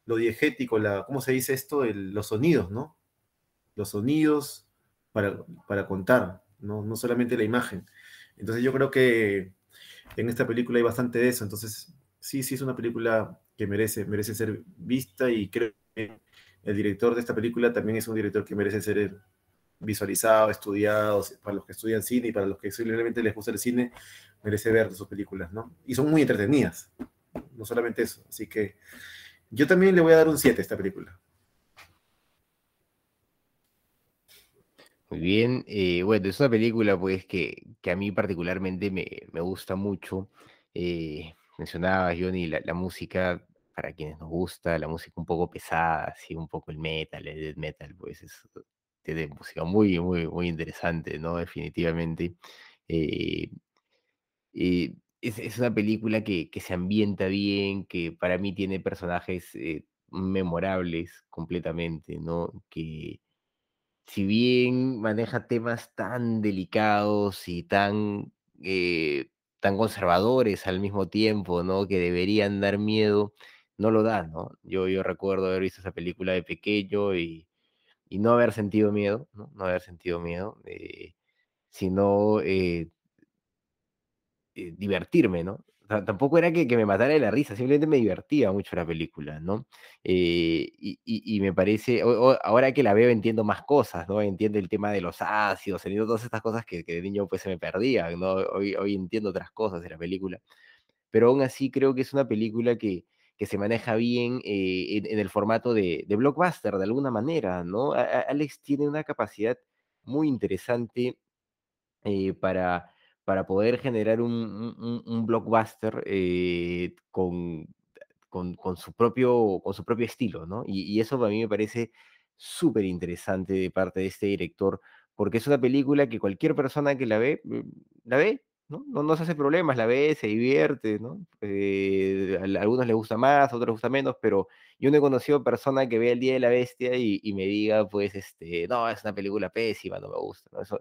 Speaker 3: lo diegético, ¿cómo se dice esto? los sonidos, ¿no? Los sonidos para, para contar, ¿no? no solamente la imagen. Entonces yo creo que en esta película hay bastante de eso, entonces sí, sí es una película que merece, merece ser vista y creo que el director de esta película también es un director que merece ser visualizado, estudiado, para los que estudian cine y para los que simplemente les gusta el cine, merece ver sus películas, ¿no? Y son muy entretenidas, no solamente eso. Así que yo también le voy a dar un 7 a esta película.
Speaker 1: Muy bien, eh, bueno, es una película pues que, a mí particularmente me, gusta mucho. Eh, mencionaba Johnny la, la música para quienes nos gusta, la música un poco pesada, así un poco el metal, el death metal, pues es, tiene música muy, muy, muy interesante, ¿no? Definitivamente. Eh, eh, es, una película que, se ambienta bien, que para mí tiene personajes eh, memorables completamente, ¿no? Que si bien maneja temas tan delicados y tan, tan conservadores al mismo tiempo, ¿no? Que deberían dar miedo, no lo da, ¿no? Yo, yo recuerdo haber visto esa película de pequeño y y no haber sentido miedo, no, no haber sentido miedo, eh, sino eh, eh, divertirme, ¿no? tampoco era que, me matara de la risa, simplemente me divertía mucho la película, ¿no? y, me parece, ahora que la veo entiendo más cosas, ¿no? Entiendo el tema de los ácidos, entiendo todas estas cosas que, de niño pues se me perdían, ¿no? Hoy, hoy entiendo otras cosas de la película, pero aún así creo que es una película que, que se maneja bien eh, en, el formato de, blockbuster, de alguna manera, ¿no? Alex tiene una capacidad muy interesante eh, para, para poder generar un, blockbuster eh, con, con, su propio, con su propio estilo, ¿no? Y, y eso para mí me parece súper interesante de parte de este director, porque es una película que cualquier persona que la ve, mm, la ve ¿no? No, se hace problemas, la ve, se divierte, ¿no? Eh, a, algunos les gusta más, a otros les gusta menos, pero yo no he conocido persona que vea el Día de la Bestia y, me diga, pues, este, no, es una película pésima, no me gusta, ¿no? Eso,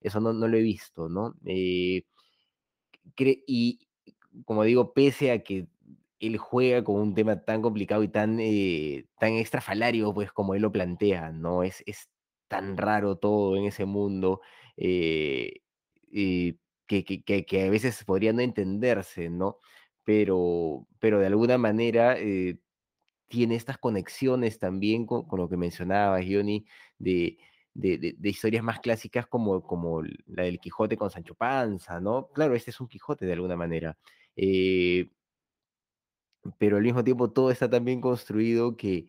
Speaker 1: eso no, lo he visto, ¿no? Eh, y como digo, pese a que él juega con un tema tan complicado y tan, eh, tan extrafalario, pues como él lo plantea, ¿no? Es, es tan raro todo en ese mundo. Eh, que, a veces podría no entenderse, ¿no? Pero, pero de alguna manera eh, tiene estas conexiones también con, lo que mencionabas, Johnny, de, de, historias más clásicas como, como la del Quijote con Sancho Panza, ¿no? Claro, este es un Quijote de alguna manera. Eh, pero al mismo tiempo todo está tan bien construido que,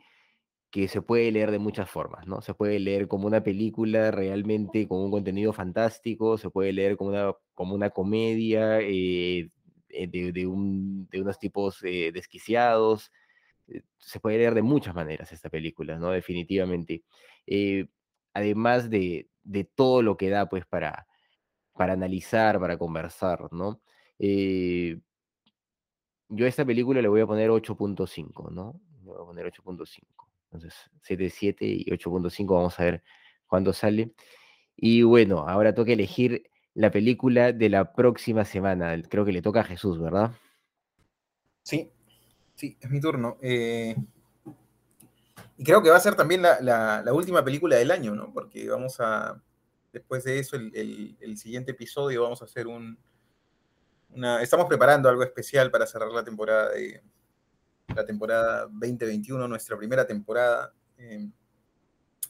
Speaker 1: que se puede leer de muchas formas, ¿no? Se puede leer como una película realmente con un contenido fantástico, se puede leer como una, como una comedia eh, eh, de, unos tipos eh, desquiciados, se puede leer de muchas maneras esta película, ¿no? Definitivamente. además de, todo lo que da, pues, para, para analizar, para conversar, ¿no? yo a esta película le voy a poner 8.5, ¿no? Le voy a poner 8.5. Entonces, 7.7 y 8.5, vamos a ver cuándo sale. Y bueno, ahora toca elegir la película de la próxima semana. Creo que le toca a Jesús, ¿verdad?
Speaker 2: Sí, sí, es mi turno. Eh, y creo que va a ser también la, última película del año, ¿no? Porque vamos a, después de eso, el, siguiente episodio, vamos a hacer un... Una, estamos preparando algo especial para cerrar la temporada de, la temporada 2021, nuestra primera temporada, eh,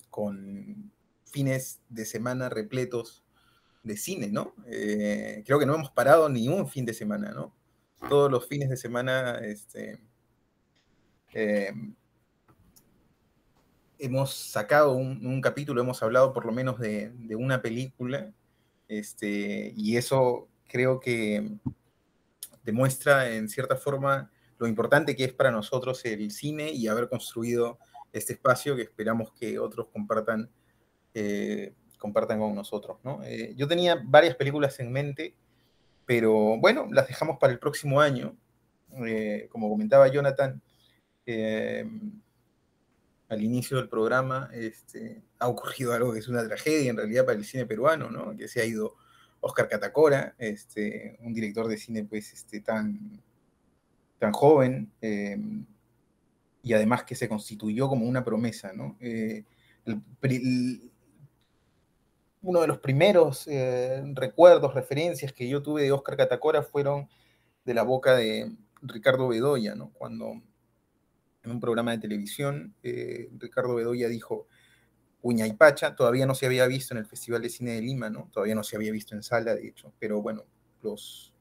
Speaker 2: con fines de semana repletos de cine, ¿no? Eh, creo que no hemos parado ni un fin de semana, ¿no? Todos los fines de semana este, eh, hemos sacado un, capítulo, hemos hablado por lo menos de, una película, este, y eso creo que demuestra en cierta forma lo importante que es para nosotros el cine y haber construido este espacio que esperamos que otros compartan, eh, compartan con nosotros. ¿no? Eh, yo tenía varias películas en mente, pero bueno, las dejamos para el próximo año. Eh, como comentaba Jonathan al inicio del programa, este, ha ocurrido algo que es una tragedia en realidad para el cine peruano, ¿no? que se ha ido Oscar Catacora, este, un director de cine pues, este, tan, tan joven y además que se constituyó como una promesa. Eh, uno de los primeros eh, recuerdos, referencias que yo tuve de Oscar Catacora fueron de la boca de Ricardo Bedoya, cuando en un programa de televisión eh, Ricardo Bedoya dijo, Uña y Pacha, todavía no se había visto en el Festival de Cine de Lima, todavía no se había visto en sala, de hecho, pero bueno, los...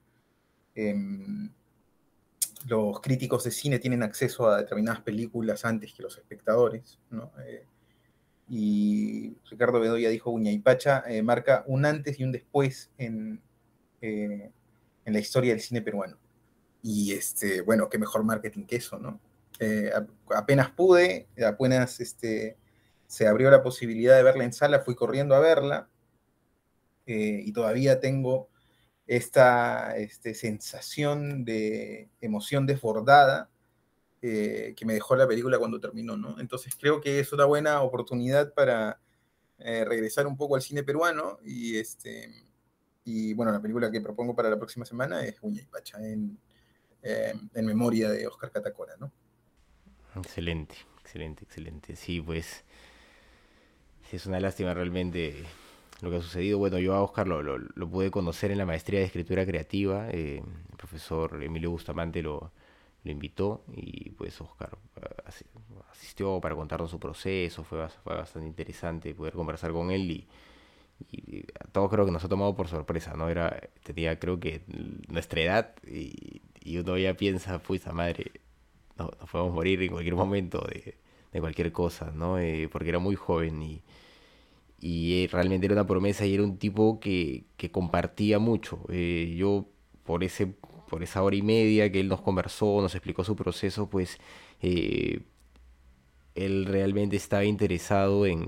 Speaker 2: Em, los críticos de cine tienen acceso a determinadas películas antes que los espectadores, ¿no? Eh, y Ricardo Bedoya dijo, Uña y Pacha eh, marca un antes y un después en, eh, en, la historia del cine peruano. Y este, bueno, qué mejor marketing que eso, ¿no? apenas pude, apenas este, se abrió la posibilidad de verla en sala, fui corriendo a verla y todavía tengo esta este, sensación de emoción desbordada eh, que me dejó la película cuando terminó, ¿no? Entonces creo que es una buena oportunidad para eh, regresar un poco al cine peruano y, este, y bueno, la película que propongo para la próxima semana es Uña y Pacha, en, eh, en memoria de Oscar Catacora, ¿no?
Speaker 1: Excelente, excelente, excelente. Sí, pues es una lástima realmente lo que ha sucedido. Bueno, yo a Oscar lo, lo, pude conocer en la maestría de escritura creativa. Eh, el profesor Emilio Bustamante lo, lo invitó y pues Oscar eh, asistió para contarnos su proceso. Fue, bastante interesante poder conversar con él y, y, todos creo que nos ha tomado por sorpresa, ¿no? Era, tenía creo que nuestra edad y, y uno ya piensa, pues, a madre, nos, podemos morir en cualquier momento de, de cualquier cosa, ¿no? Eh, porque era muy joven y y eh, realmente era una promesa y era un tipo que, compartía mucho. Eh, yo por, ese, por esa hora y media que él nos conversó, nos explicó su proceso, pues eh, él realmente estaba interesado en,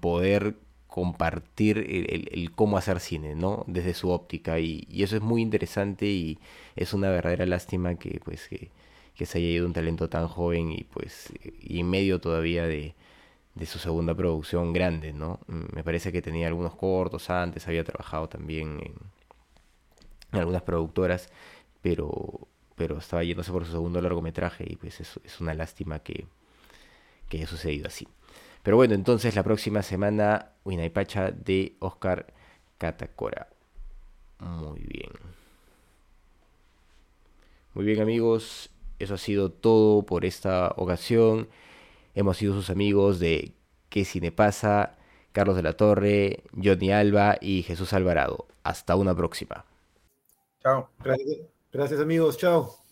Speaker 1: poder compartir el, cómo hacer cine, ¿no? Desde su óptica. Y, eso es muy interesante y es una verdadera lástima que, pues, que, que se haya ido un talento tan joven y, pues, y en medio todavía de, de su segunda producción grande, ¿no? Mm, me parece que tenía algunos cortos antes, había trabajado también en, algunas productoras, pero, pero estaba yéndose por su segundo largometraje y pues es, es una lástima que, que haya sucedido así. Pero bueno, entonces la próxima semana, Pacha de Oscar Catacora. Muy bien. Muy bien amigos, eso ha sido todo por esta ocasión. Hemos sido sus amigos de ¿Qué Cine Pasa? Carlos de la Torre, Johnny Alba y Jesús Alvarado. Hasta una próxima.
Speaker 2: Chao.
Speaker 3: Gracias, gracias amigos. Chao.